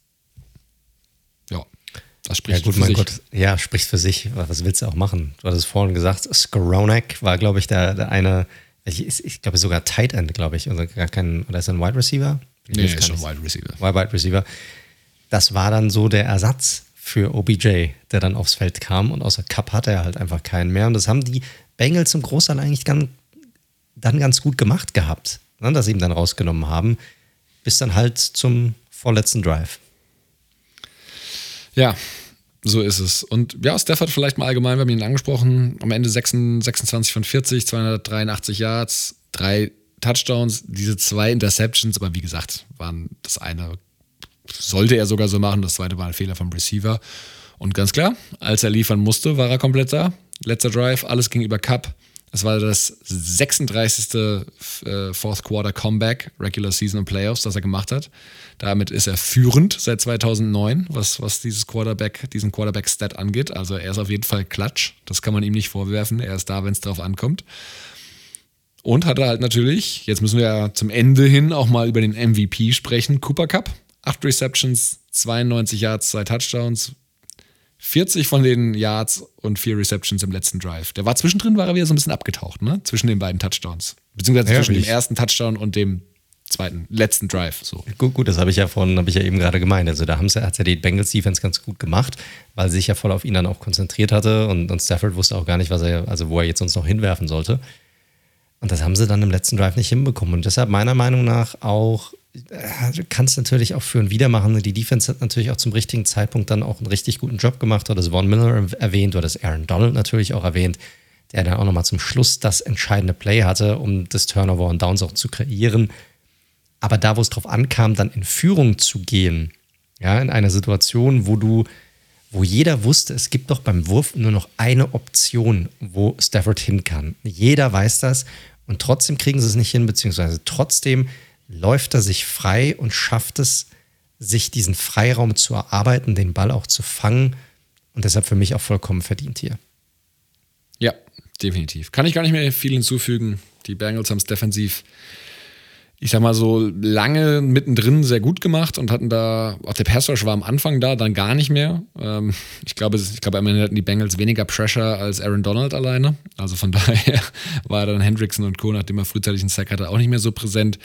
Ja, das spricht ja, gut, für mein sich. Gott, ja, spricht für sich. Was willst du auch machen? Du hattest vorhin gesagt, Skoronek war, glaube ich, der, der eine, ich, ich glaube sogar Tight End, glaube ich, oder gar kein, oder ist er ein Wide Receiver? Ich Nee, ist schon. Wide Receiver. Wide Wide Receiver. Das war dann so der Ersatz für OBJ, der dann aufs Feld kam und außer Cup hatte er halt einfach keinen mehr. Und das haben die Bengals zum Großteil eigentlich ganz, dann ganz gut gemacht gehabt, ne, dass sie ihn dann rausgenommen haben, bis dann halt zum vorletzten Drive. Ja, so ist es. Und ja, Stafford vielleicht mal allgemein, wir haben ihn angesprochen, am Ende 26 26 von 40, 283 Yards, drei Touchdowns, diese zwei Interceptions, aber wie gesagt, waren das eine sollte er sogar so machen, das zweite war ein Fehler vom Receiver. Und ganz klar, als er liefern musste, war er komplett da. Letzter Drive, alles ging über Cup. Es war das 36. äh, Fourth Quarter Comeback, Regular Season und Playoffs, das er gemacht hat. Damit ist er führend seit 2009, was, was dieses Quarterback, diesen Quarterback-Stat angeht. Also er ist auf jeden Fall klatsch. Das kann man ihm nicht vorwerfen. Er ist da, wenn es drauf ankommt. Und hatte halt natürlich, jetzt müssen wir ja zum Ende hin auch mal über den MVP sprechen, Cooper Cup. Acht Receptions, 92 Yards, zwei Touchdowns, 40 von den Yards und vier Receptions im letzten Drive. Der war zwischendrin, war er wieder so ein bisschen abgetaucht, ne? Zwischen den beiden Touchdowns. Beziehungsweise Ja, zwischen dem ersten Touchdown und dem zweiten, letzten Drive. So. Gut, gut, das habe ich ja vorhin, habe ich ja eben gerade gemeint. Also da hat es ja die Bengals Defense ganz gut gemacht, weil sie sich ja voll auf ihn dann auch konzentriert hatte und, und Stafford wusste auch gar nicht, was er, also wo er jetzt uns noch hinwerfen sollte. Und das haben sie dann im letzten Drive nicht hinbekommen. Und deshalb meiner Meinung nach auch, äh, du kannst natürlich auch für ein Wiedermachen. Die Defense hat natürlich auch zum richtigen Zeitpunkt dann auch einen richtig guten Job gemacht. Du hattest Von Miller erwähnt, du hattest Aaron Donald natürlich auch erwähnt, der dann auch nochmal zum Schluss das entscheidende Play hatte, um das Turnover und Downs auch zu kreieren. Aber da, wo es drauf ankam, dann in Führung zu gehen, ja, in einer Situation, wo du, wo jeder wusste, es gibt doch beim Wurf nur noch eine Option, wo Stafford hin kann. Jeder weiß das und trotzdem kriegen sie es nicht hin, beziehungsweise trotzdem läuft er sich frei und schafft es, sich diesen Freiraum zu erarbeiten, den Ball auch zu fangen und deshalb für mich auch vollkommen verdient hier. Ja, definitiv. Kann ich gar nicht mehr viel hinzufügen. Die Bengals haben es defensiv, ich sag mal so, lange mittendrin sehr gut gemacht und hatten da, auch der Pass Rush war am Anfang da, dann gar nicht mehr. Ähm, ich glaube, ich glaube, am Ende hatten die Bengals weniger Pressure als Aaron Donald alleine. Also von daher war dann Hendrickson und Co., nachdem er frühzeitig einen Sack hatte, auch nicht mehr so präsent.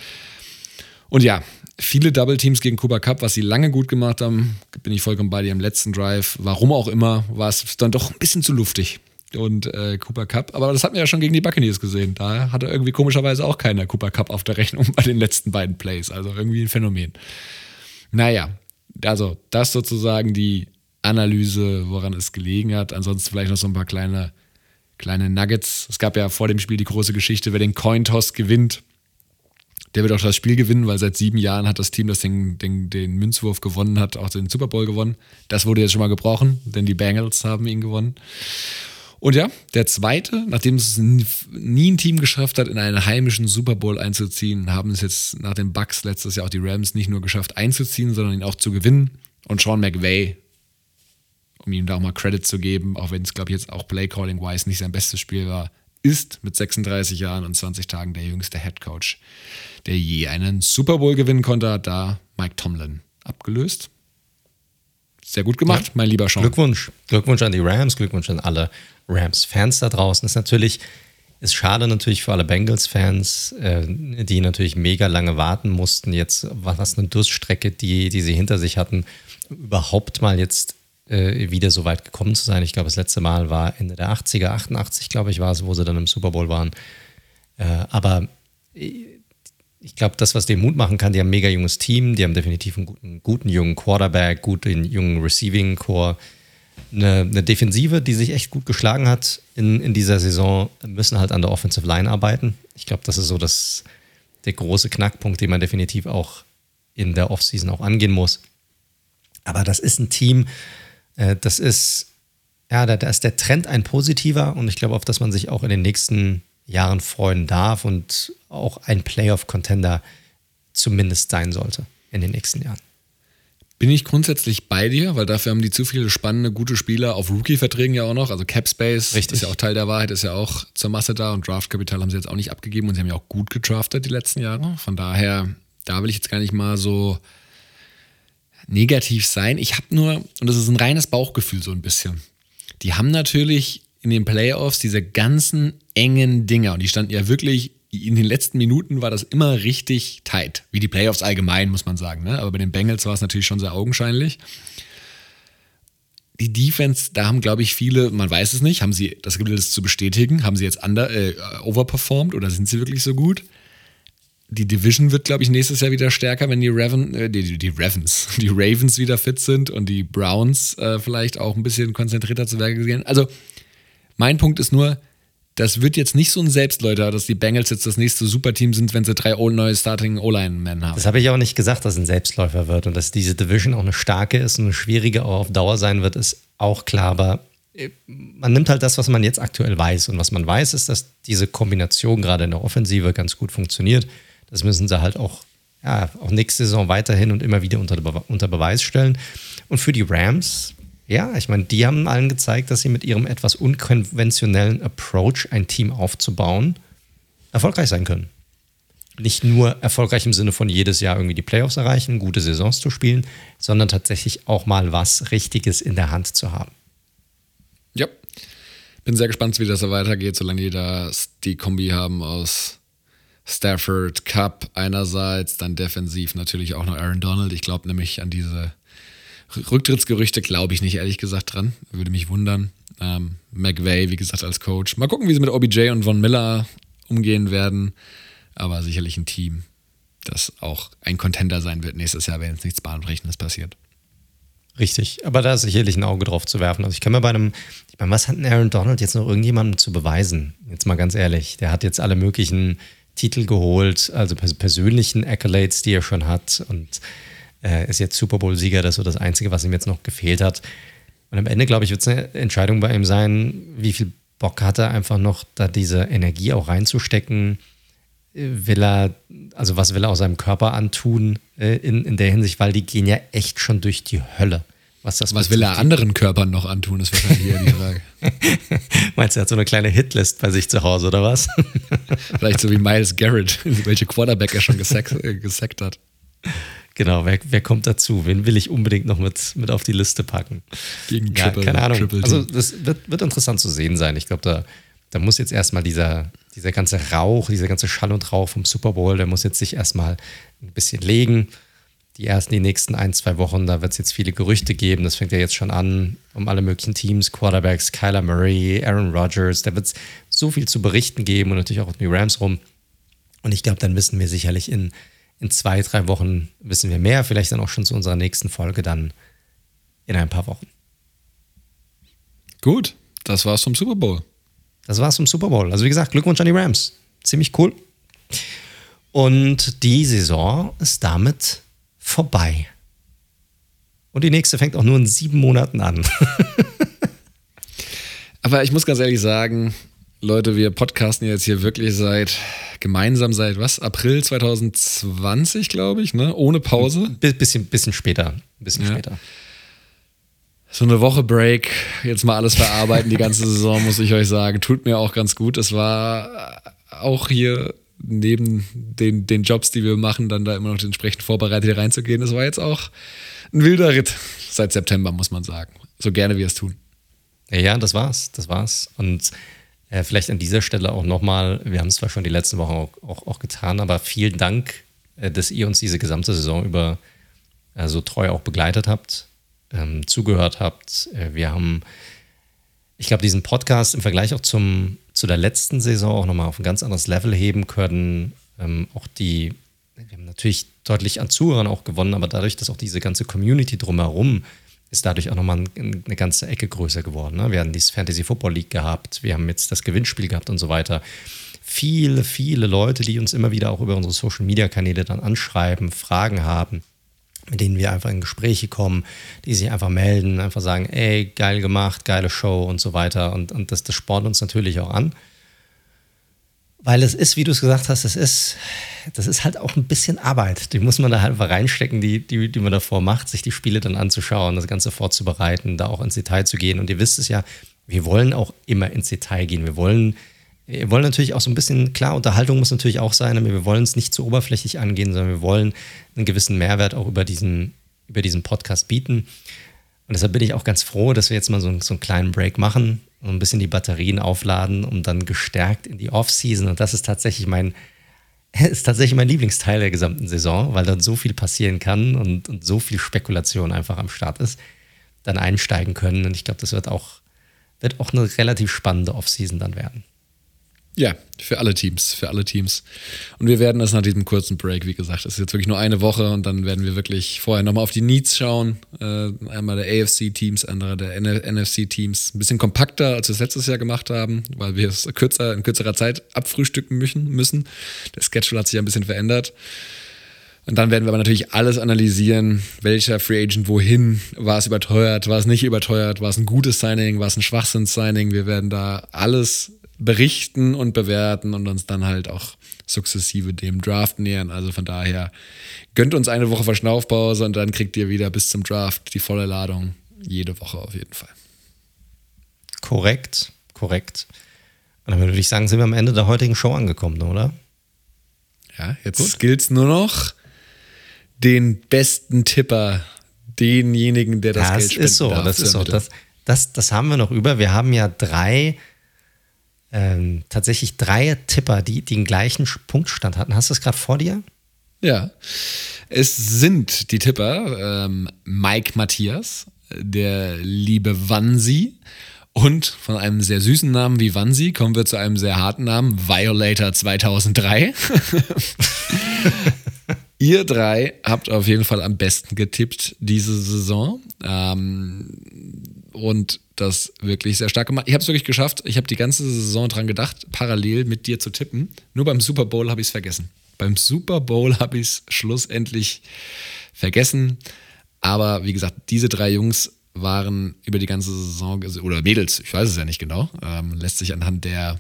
Und ja, viele Double Teams gegen Cooper Cup, was sie lange gut gemacht haben, bin ich vollkommen bei dir im letzten Drive. Warum auch immer, war es dann doch ein bisschen zu luftig. Und äh, Cooper Cup, aber das hatten wir ja schon gegen die Buccaneers gesehen. Da hatte irgendwie komischerweise auch keiner Cooper Cup auf der Rechnung bei den letzten beiden Plays. Also irgendwie ein Phänomen. Naja, also das sozusagen die Analyse, woran es gelegen hat. Ansonsten vielleicht noch so ein paar kleine, kleine Nuggets. Es gab ja vor dem Spiel die große Geschichte, wer den Cointoss gewinnt, der wird auch das Spiel gewinnen, weil seit sieben Jahren hat das Team, das den, den, den Münzwurf gewonnen hat, auch den Super Bowl gewonnen. Das wurde jetzt schon mal gebrochen, denn die Bengals haben ihn gewonnen. Und ja, der zweite, nachdem es nie ein Team geschafft hat, in einen heimischen Super Bowl einzuziehen, haben es jetzt nach den Bucks letztes Jahr auch die Rams nicht nur geschafft einzuziehen, sondern ihn auch zu gewinnen. Und Sean McVay, um ihm da auch mal Credit zu geben, auch wenn es, glaube ich, jetzt auch Playcalling-wise nicht sein bestes Spiel war, ist mit 36 Jahren und 20 Tagen der jüngste Head Coach, der je einen Super Bowl gewinnen konnte, hat da Mike Tomlin abgelöst. Sehr gut gemacht, Ja. mein lieber Sean. Glückwunsch. Glückwunsch an die Rams, Glückwunsch an alle Rams-Fans da draußen. Ist natürlich, ist schade natürlich für alle Bengals-Fans, äh, die natürlich mega lange warten mussten. Jetzt war das eine Durststrecke, die, die sie hinter sich hatten, überhaupt mal jetzt äh, wieder so weit gekommen zu sein. Ich glaube, das letzte Mal war Ende der 80er, 88, glaube ich, war es, wo sie dann im Super Bowl waren. Äh, aber ich glaube, das, was dem Mut machen kann, die haben ein mega junges Team, die haben definitiv einen guten, guten jungen Quarterback, guten jungen Receiving Core, eine, eine Defensive, die sich echt gut geschlagen hat in, in dieser Saison, müssen halt an der Offensive Line arbeiten. Ich glaube, das ist so das, der große Knackpunkt, den man definitiv auch in der Offseason auch angehen muss. Aber das ist ein Team, äh, das ist, ja, da, da ist der Trend ein positiver und ich glaube, auf das man sich auch in den nächsten Jahren freuen darf und auch ein Playoff-Contender zumindest sein sollte in den nächsten Jahren. Bin ich grundsätzlich bei dir, weil dafür haben die zu viele spannende, gute Spieler auf Rookie-Verträgen ja auch noch. Also Cap Space Richtig. ist ja auch Teil der Wahrheit, ist ja auch zur Masse da und Draftkapital haben sie jetzt auch nicht abgegeben und sie haben ja auch gut gedraftet die letzten Jahre. Von daher, da will ich jetzt gar nicht mal so negativ sein. Ich habe nur, und das ist ein reines Bauchgefühl so ein bisschen. Die haben natürlich in den Playoffs diese ganzen engen Dinger und die standen ja wirklich in den letzten Minuten war das immer richtig tight. Wie die Playoffs allgemein, muss man sagen. Ne? Aber bei den Bengals war es natürlich schon sehr augenscheinlich. Die Defense, da haben, glaube ich, viele, man weiß es nicht, haben sie, das gilt es zu bestätigen, haben sie jetzt under, äh, overperformed oder sind sie wirklich so gut? Die Division wird, glaube ich, nächstes Jahr wieder stärker, wenn die, Raven, äh, die, die Ravens, die Ravens wieder fit sind und die Browns äh, vielleicht auch ein bisschen konzentrierter zu Werke gehen. Also, mein Punkt ist nur, das wird jetzt nicht so ein Selbstläuter, dass die Bengals jetzt das nächste Superteam sind, wenn sie drei neue Starting O-Line-Men haben. Das habe ich auch nicht gesagt, dass es ein Selbstläufer wird und dass diese Division auch eine starke ist und eine schwierige auch auf Dauer sein wird, ist auch klar. Aber man nimmt halt das, was man jetzt aktuell weiß. Und was man weiß, ist, dass diese Kombination gerade in der Offensive ganz gut funktioniert. Das müssen sie halt auch, ja, auch nächste Saison weiterhin und immer wieder unter, unter Beweis stellen. Und für die Rams ja, ich meine, die haben allen gezeigt, dass sie mit ihrem etwas unkonventionellen Approach, ein Team aufzubauen, erfolgreich sein können. Nicht nur erfolgreich im Sinne von jedes Jahr irgendwie die Playoffs erreichen, gute Saisons zu spielen, sondern tatsächlich auch mal was Richtiges in der Hand zu haben. Ja, bin sehr gespannt, wie das so weitergeht, solange die da die Kombi haben aus Stafford, Cup einerseits, dann defensiv natürlich auch noch Aaron Donald. Ich glaube nämlich an diese Rücktrittsgerüchte glaube ich nicht, ehrlich gesagt, dran. Würde mich wundern. Ähm, McVay, wie gesagt, als Coach. Mal gucken, wie sie mit OBJ und Von Miller umgehen werden. Aber sicherlich ein Team, das auch ein Contender sein wird nächstes Jahr, wenn jetzt nichts Bahnbrechendes passiert. Richtig, aber da ist sicherlich ein Auge drauf zu werfen. Also ich kann mir bei einem, ich meine, was hat denn Aaron Donald jetzt noch irgendjemandem zu beweisen? Jetzt mal ganz ehrlich, der hat jetzt alle möglichen Titel geholt, also persönlichen Accolades, die er schon hat und äh, ist jetzt Super Bowl-Sieger, das ist so das Einzige, was ihm jetzt noch gefehlt hat. Und am Ende, glaube ich, wird es eine Entscheidung bei ihm sein, wie viel Bock hat er einfach noch, da diese Energie auch reinzustecken. Will er, also was will er aus seinem Körper antun äh, in, in der Hinsicht, weil die gehen ja echt schon durch die Hölle. Was, das was will er anderen Körpern noch antun, ist wahrscheinlich eher die Frage. Meinst du, er hat so eine kleine Hitlist bei sich zu Hause oder was? Vielleicht so wie Miles Garrett, welche Quarterback er schon gesackt, äh, gesackt hat. Genau, wer, wer kommt dazu? Wen will ich unbedingt noch mit, mit auf die Liste packen? Gegen ja, Triple, keine Ahnung. Triple also das wird, wird interessant zu sehen sein. Ich glaube, da, da muss jetzt erstmal dieser, dieser ganze Rauch, dieser ganze Schall und Rauch vom Super Bowl, der muss jetzt sich erstmal ein bisschen legen. Die ersten, die nächsten ein, zwei Wochen, da wird es jetzt viele Gerüchte geben. Das fängt ja jetzt schon an, um alle möglichen Teams, Quarterbacks, Kyler Murray, Aaron Rodgers. Da wird es so viel zu berichten geben und natürlich auch um die Rams rum. Und ich glaube, dann wissen wir sicherlich in in zwei, drei Wochen wissen wir mehr, vielleicht dann auch schon zu unserer nächsten Folge dann in ein paar Wochen. Gut, das war's vom Super Bowl. Das war's vom Super Bowl. Also wie gesagt, Glückwunsch an die Rams. Ziemlich cool. Und die Saison ist damit vorbei. Und die nächste fängt auch nur in sieben Monaten an. Aber ich muss ganz ehrlich sagen, Leute, wir podcasten jetzt hier wirklich seit gemeinsam seit was? April 2020, glaube ich, ne? Ohne Pause. Ein bisschen, bisschen später. Bisschen ja. später. So eine Woche Break, jetzt mal alles verarbeiten, die ganze Saison, muss ich euch sagen. Tut mir auch ganz gut. Es war auch hier neben den, den Jobs, die wir machen, dann da immer noch entsprechend vorbereitet hier reinzugehen. Es war jetzt auch ein wilder Ritt seit September, muss man sagen. So gerne wir es tun. Ja, das war's. Das war's. Und äh, vielleicht an dieser Stelle auch nochmal, wir haben es zwar schon die letzten Wochen auch, auch, auch getan, aber vielen Dank, äh, dass ihr uns diese gesamte Saison über äh, so treu auch begleitet habt, ähm, zugehört habt. Äh, wir haben, ich glaube, diesen Podcast im Vergleich auch zum, zu der letzten Saison auch nochmal auf ein ganz anderes Level heben können. Ähm, auch die, wir haben natürlich deutlich an Zuhörern auch gewonnen, aber dadurch, dass auch diese ganze Community drumherum ist dadurch auch nochmal eine ganze Ecke größer geworden. Ne? Wir haben dieses Fantasy Football League gehabt, wir haben jetzt das Gewinnspiel gehabt und so weiter. Viele, viele Leute, die uns immer wieder auch über unsere Social Media Kanäle dann anschreiben, Fragen haben, mit denen wir einfach in Gespräche kommen, die sich einfach melden, einfach sagen, ey, geil gemacht, geile Show und so weiter. Und, und das, das spornt uns natürlich auch an. Weil es ist, wie du es gesagt hast, es ist, das ist halt auch ein bisschen Arbeit. Die muss man da halt einfach reinstecken, die, die, die man davor macht, sich die Spiele dann anzuschauen, das Ganze vorzubereiten, da auch ins Detail zu gehen. Und ihr wisst es ja, wir wollen auch immer ins Detail gehen. Wir wollen, wir wollen natürlich auch so ein bisschen, klar, Unterhaltung muss natürlich auch sein, aber wir wollen es nicht zu oberflächlich angehen, sondern wir wollen einen gewissen Mehrwert auch über diesen, über diesen Podcast bieten. Und deshalb bin ich auch ganz froh, dass wir jetzt mal so, so einen kleinen Break machen und ein bisschen die Batterien aufladen, um dann gestärkt in die Off-Season. Und das ist tatsächlich mein, ist tatsächlich mein Lieblingsteil der gesamten Saison, weil dann so viel passieren kann und, und so viel Spekulation einfach am Start ist, dann einsteigen können. Und ich glaube, das wird auch, wird auch eine relativ spannende Off-Season dann werden. Ja, für alle Teams, für alle Teams. Und wir werden das nach diesem kurzen Break, wie gesagt, es ist jetzt wirklich nur eine Woche und dann werden wir wirklich vorher nochmal auf die Needs schauen. Äh, einmal der AFC-Teams, andere der NFC-Teams. Ein bisschen kompakter, als wir es letztes Jahr gemacht haben, weil wir es kürzer, in kürzerer Zeit abfrühstücken müssen. Der Schedule hat sich ein bisschen verändert. Und dann werden wir aber natürlich alles analysieren, welcher Free Agent wohin, war es überteuert, war es nicht überteuert, war es ein gutes Signing, war es ein Schwachsinns-Signing. Wir werden da alles berichten und bewerten und uns dann halt auch sukzessive dem Draft nähern. Also von daher gönnt uns eine Woche Verschnaufpause und dann kriegt ihr wieder bis zum Draft die volle Ladung. Jede Woche auf jeden Fall. Korrekt, korrekt. Und dann würde ich sagen, sind wir am Ende der heutigen Show angekommen, oder? Ja, jetzt gilt es nur noch, den besten Tipper, denjenigen, der das, das Geld spenden ist so, darf, Das ist so, das, das, das haben wir noch über. Wir haben ja drei ähm, tatsächlich drei Tipper, die, die den gleichen Punktstand hatten. Hast du das gerade vor dir? Ja. Es sind die Tipper ähm, Mike Matthias, der liebe Wansi und von einem sehr süßen Namen wie Wansi kommen wir zu einem sehr harten Namen, Violator 2003. Ihr drei habt auf jeden Fall am besten getippt diese Saison. Ähm, und das wirklich sehr stark gemacht. Ich habe es wirklich geschafft. Ich habe die ganze Saison dran gedacht, parallel mit dir zu tippen. Nur beim Super Bowl habe ich es vergessen. Beim Super Bowl habe ich es schlussendlich vergessen. Aber wie gesagt, diese drei Jungs waren über die ganze Saison, oder Mädels, ich weiß es ja nicht genau, ähm, lässt sich anhand der,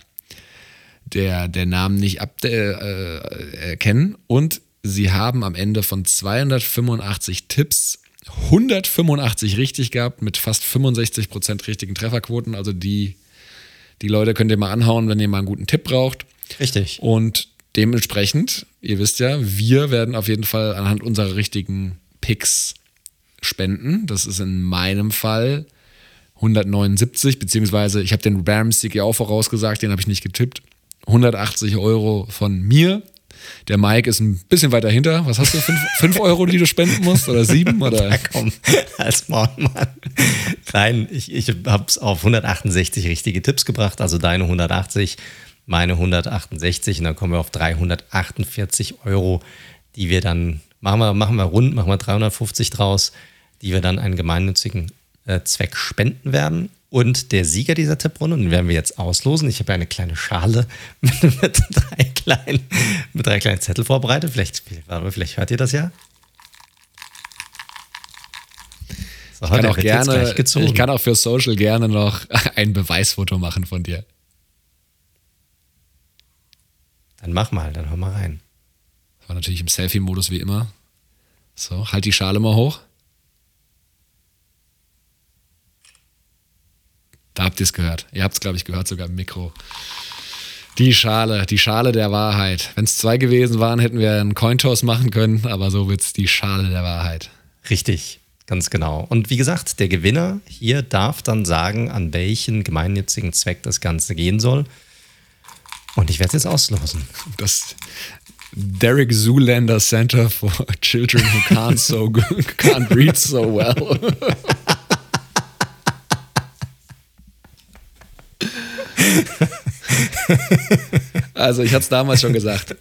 der, der Namen nicht ab, äh, erkennen. Und sie haben am Ende von 285 Tipps 185 richtig gehabt mit fast 65% richtigen Trefferquoten. Also die, die Leute könnt ihr mal anhauen, wenn ihr mal einen guten Tipp braucht. Richtig. Und dementsprechend, ihr wisst ja, wir werden auf jeden Fall anhand unserer richtigen Picks spenden. Das ist in meinem Fall 179, beziehungsweise ich habe den Rams-Sieg ja auch vorausgesagt, den habe ich nicht getippt. 180 Euro von mir der Mike ist ein bisschen weiter hinter. Was hast du? Fünf, fünf Euro, die du spenden musst? Oder sieben? Oder? Ja, komm, als Mann. Nein, ich, ich habe es auf 168 richtige Tipps gebracht. Also deine 180, meine 168. Und dann kommen wir auf 348 Euro, die wir dann, machen wir, machen wir rund, machen wir 350 draus, die wir dann einen gemeinnützigen äh, Zweck spenden werden. Und der Sieger dieser Tipprunde, den werden wir jetzt auslosen. Ich habe ja eine kleine Schale mit, mit, drei kleinen, mit drei kleinen Zettel vorbereitet. Vielleicht, vielleicht hört ihr das ja. So, ich, kann auch gerne, ich kann auch für Social gerne noch ein Beweisfoto machen von dir. Dann mach mal, dann hör mal rein. Das war natürlich im Selfie-Modus wie immer. So, halt die Schale mal hoch. Da habt ihr es gehört. Ihr habt es, glaube ich, gehört, sogar im Mikro. Die Schale, die Schale der Wahrheit. Wenn es zwei gewesen waren, hätten wir einen Cointoss machen können, aber so wird es die Schale der Wahrheit. Richtig, ganz genau. Und wie gesagt, der Gewinner hier darf dann sagen, an welchen gemeinnützigen Zweck das Ganze gehen soll. Und ich werde es jetzt auslosen. Das Derek Zoolander Center for Children who can't so can't read so well. Also ich hatte es damals schon gesagt.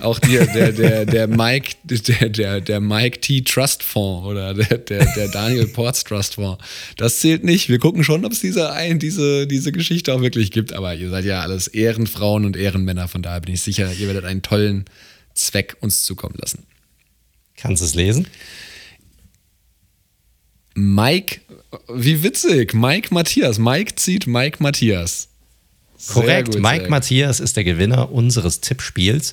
Auch dir, der, der, der Mike, der, der, der Mike T. Trust Fonds oder der, der, der Daniel Ports Trust Fonds. Das zählt nicht. Wir gucken schon, ob es diese, diese, diese Geschichte auch wirklich gibt. Aber ihr seid ja alles Ehrenfrauen und Ehrenmänner. Von daher bin ich sicher, ihr werdet einen tollen Zweck uns zukommen lassen. Kannst du es lesen? Mike, wie witzig. Mike Matthias. Mike zieht Mike Matthias. Korrekt. Gut, Mike Matthias ist der Gewinner unseres Tippspiels.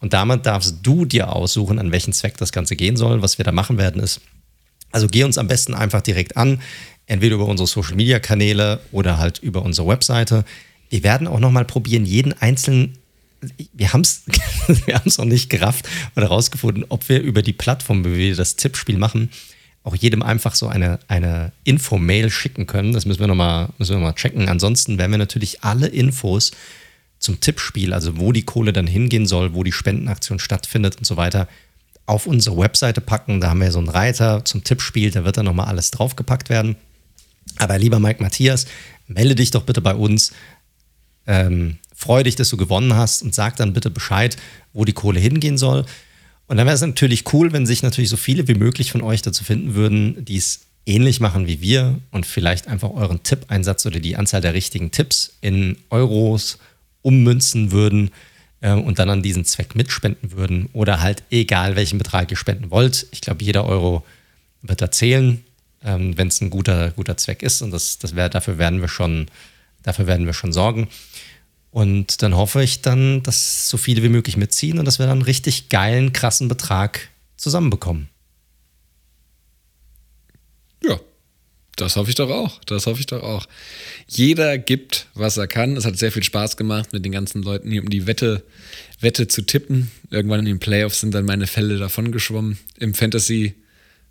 Und damit darfst du dir aussuchen, an welchen Zweck das Ganze gehen soll. Was wir da machen werden, ist, also geh uns am besten einfach direkt an, entweder über unsere Social Media Kanäle oder halt über unsere Webseite. Wir werden auch nochmal probieren, jeden einzelnen wir haben es wir noch nicht gerafft oder rausgefunden, ob wir über die Plattform, wie wir das Tippspiel machen, auch jedem einfach so eine, eine Info-Mail schicken können. Das müssen wir nochmal noch checken. Ansonsten werden wir natürlich alle Infos zum Tippspiel, also wo die Kohle dann hingehen soll, wo die Spendenaktion stattfindet und so weiter, auf unsere Webseite packen. Da haben wir so einen Reiter zum Tippspiel, da wird dann nochmal alles draufgepackt werden. Aber lieber Mike Matthias, melde dich doch bitte bei uns. Ähm, freu dich, dass du gewonnen hast und sag dann bitte Bescheid, wo die Kohle hingehen soll. Und dann wäre es natürlich cool, wenn sich natürlich so viele wie möglich von euch dazu finden würden, die es ähnlich machen wie wir und vielleicht einfach euren Tippeinsatz oder die Anzahl der richtigen Tipps in Euros ummünzen würden äh, und dann an diesen Zweck mitspenden würden oder halt egal welchen Betrag ihr spenden wollt. Ich glaube, jeder Euro wird da zählen, ähm, wenn es ein guter, guter Zweck ist und das, das wär, dafür werden wir schon, dafür werden wir schon sorgen. Und dann hoffe ich dann, dass so viele wie möglich mitziehen und dass wir dann einen richtig geilen, krassen Betrag zusammenbekommen. Ja, das hoffe ich doch auch. Das hoffe ich doch auch. Jeder gibt, was er kann. Es hat sehr viel Spaß gemacht, mit den ganzen Leuten hier um die Wette, Wette zu tippen. Irgendwann in den Playoffs sind dann meine Fälle davon geschwommen. Im Fantasy,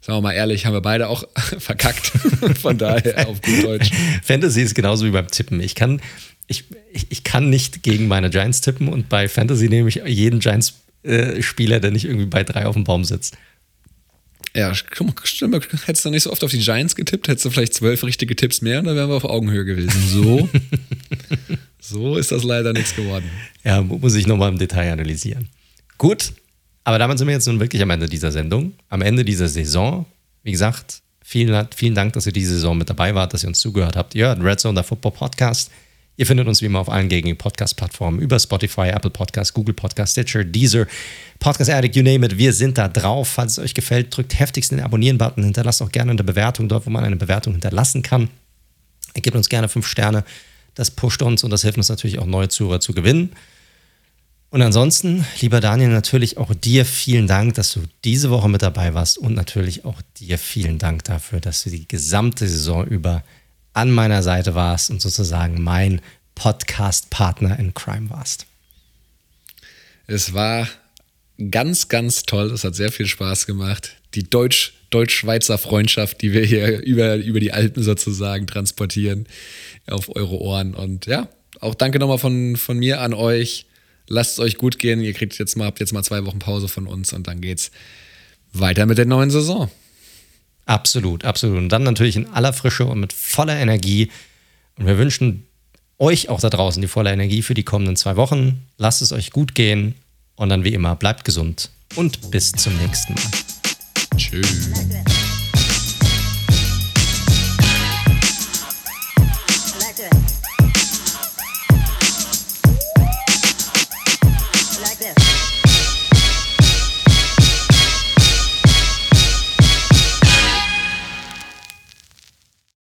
sagen wir mal ehrlich, haben wir beide auch verkackt. Von daher auf gut Deutsch. Fantasy ist genauso wie beim Tippen. Ich kann, ich, ich, kann nicht gegen meine Giants tippen und bei Fantasy nehme ich jeden Giants-Spieler, äh, der nicht irgendwie bei drei auf dem Baum sitzt. Ja, stimmt. Hättest du nicht so oft auf die Giants getippt, hättest du vielleicht zwölf richtige Tipps mehr und dann wären wir auf Augenhöhe gewesen. So, so ist das leider nichts geworden. Ja, muss ich nochmal im Detail analysieren. Gut, aber damit sind wir jetzt nun wirklich am Ende dieser Sendung, am Ende dieser Saison. Wie gesagt, vielen, vielen Dank, dass ihr diese Saison mit dabei wart, dass ihr uns zugehört habt. Ihr hört Red Zone, der Football Podcast. Ihr findet uns wie immer auf allen gängigen Podcast-Plattformen über Spotify, Apple Podcasts, Google Podcasts, Stitcher, Deezer, Podcast Addict, you name it. Wir sind da drauf. Falls es euch gefällt, drückt heftigst den Abonnieren-Button. Hinterlasst auch gerne eine Bewertung dort, wo man eine Bewertung hinterlassen kann. Gebt uns gerne fünf Sterne. Das pusht uns und das hilft uns natürlich auch neue Zuhörer zu gewinnen. Und ansonsten, lieber Daniel, natürlich auch dir vielen Dank, dass du diese Woche mit dabei warst und natürlich auch dir vielen Dank dafür, dass du die gesamte Saison über an meiner Seite warst und sozusagen mein Podcast-Partner in Crime warst. Es war ganz, ganz toll. Es hat sehr viel Spaß gemacht. Die Deutsch, Deutsch-Schweizer Freundschaft, die wir hier über, über die Alpen sozusagen transportieren auf eure Ohren. Und ja, auch danke nochmal von, von mir an euch. Lasst es euch gut gehen. Ihr kriegt jetzt mal, habt jetzt mal zwei Wochen Pause von uns und dann geht's weiter mit der neuen Saison. Absolut, absolut. Und dann natürlich in aller Frische und mit voller Energie. Und wir wünschen euch auch da draußen die volle Energie für die kommenden zwei Wochen. Lasst es euch gut gehen und dann wie immer bleibt gesund und bis zum nächsten Mal. Tschüss.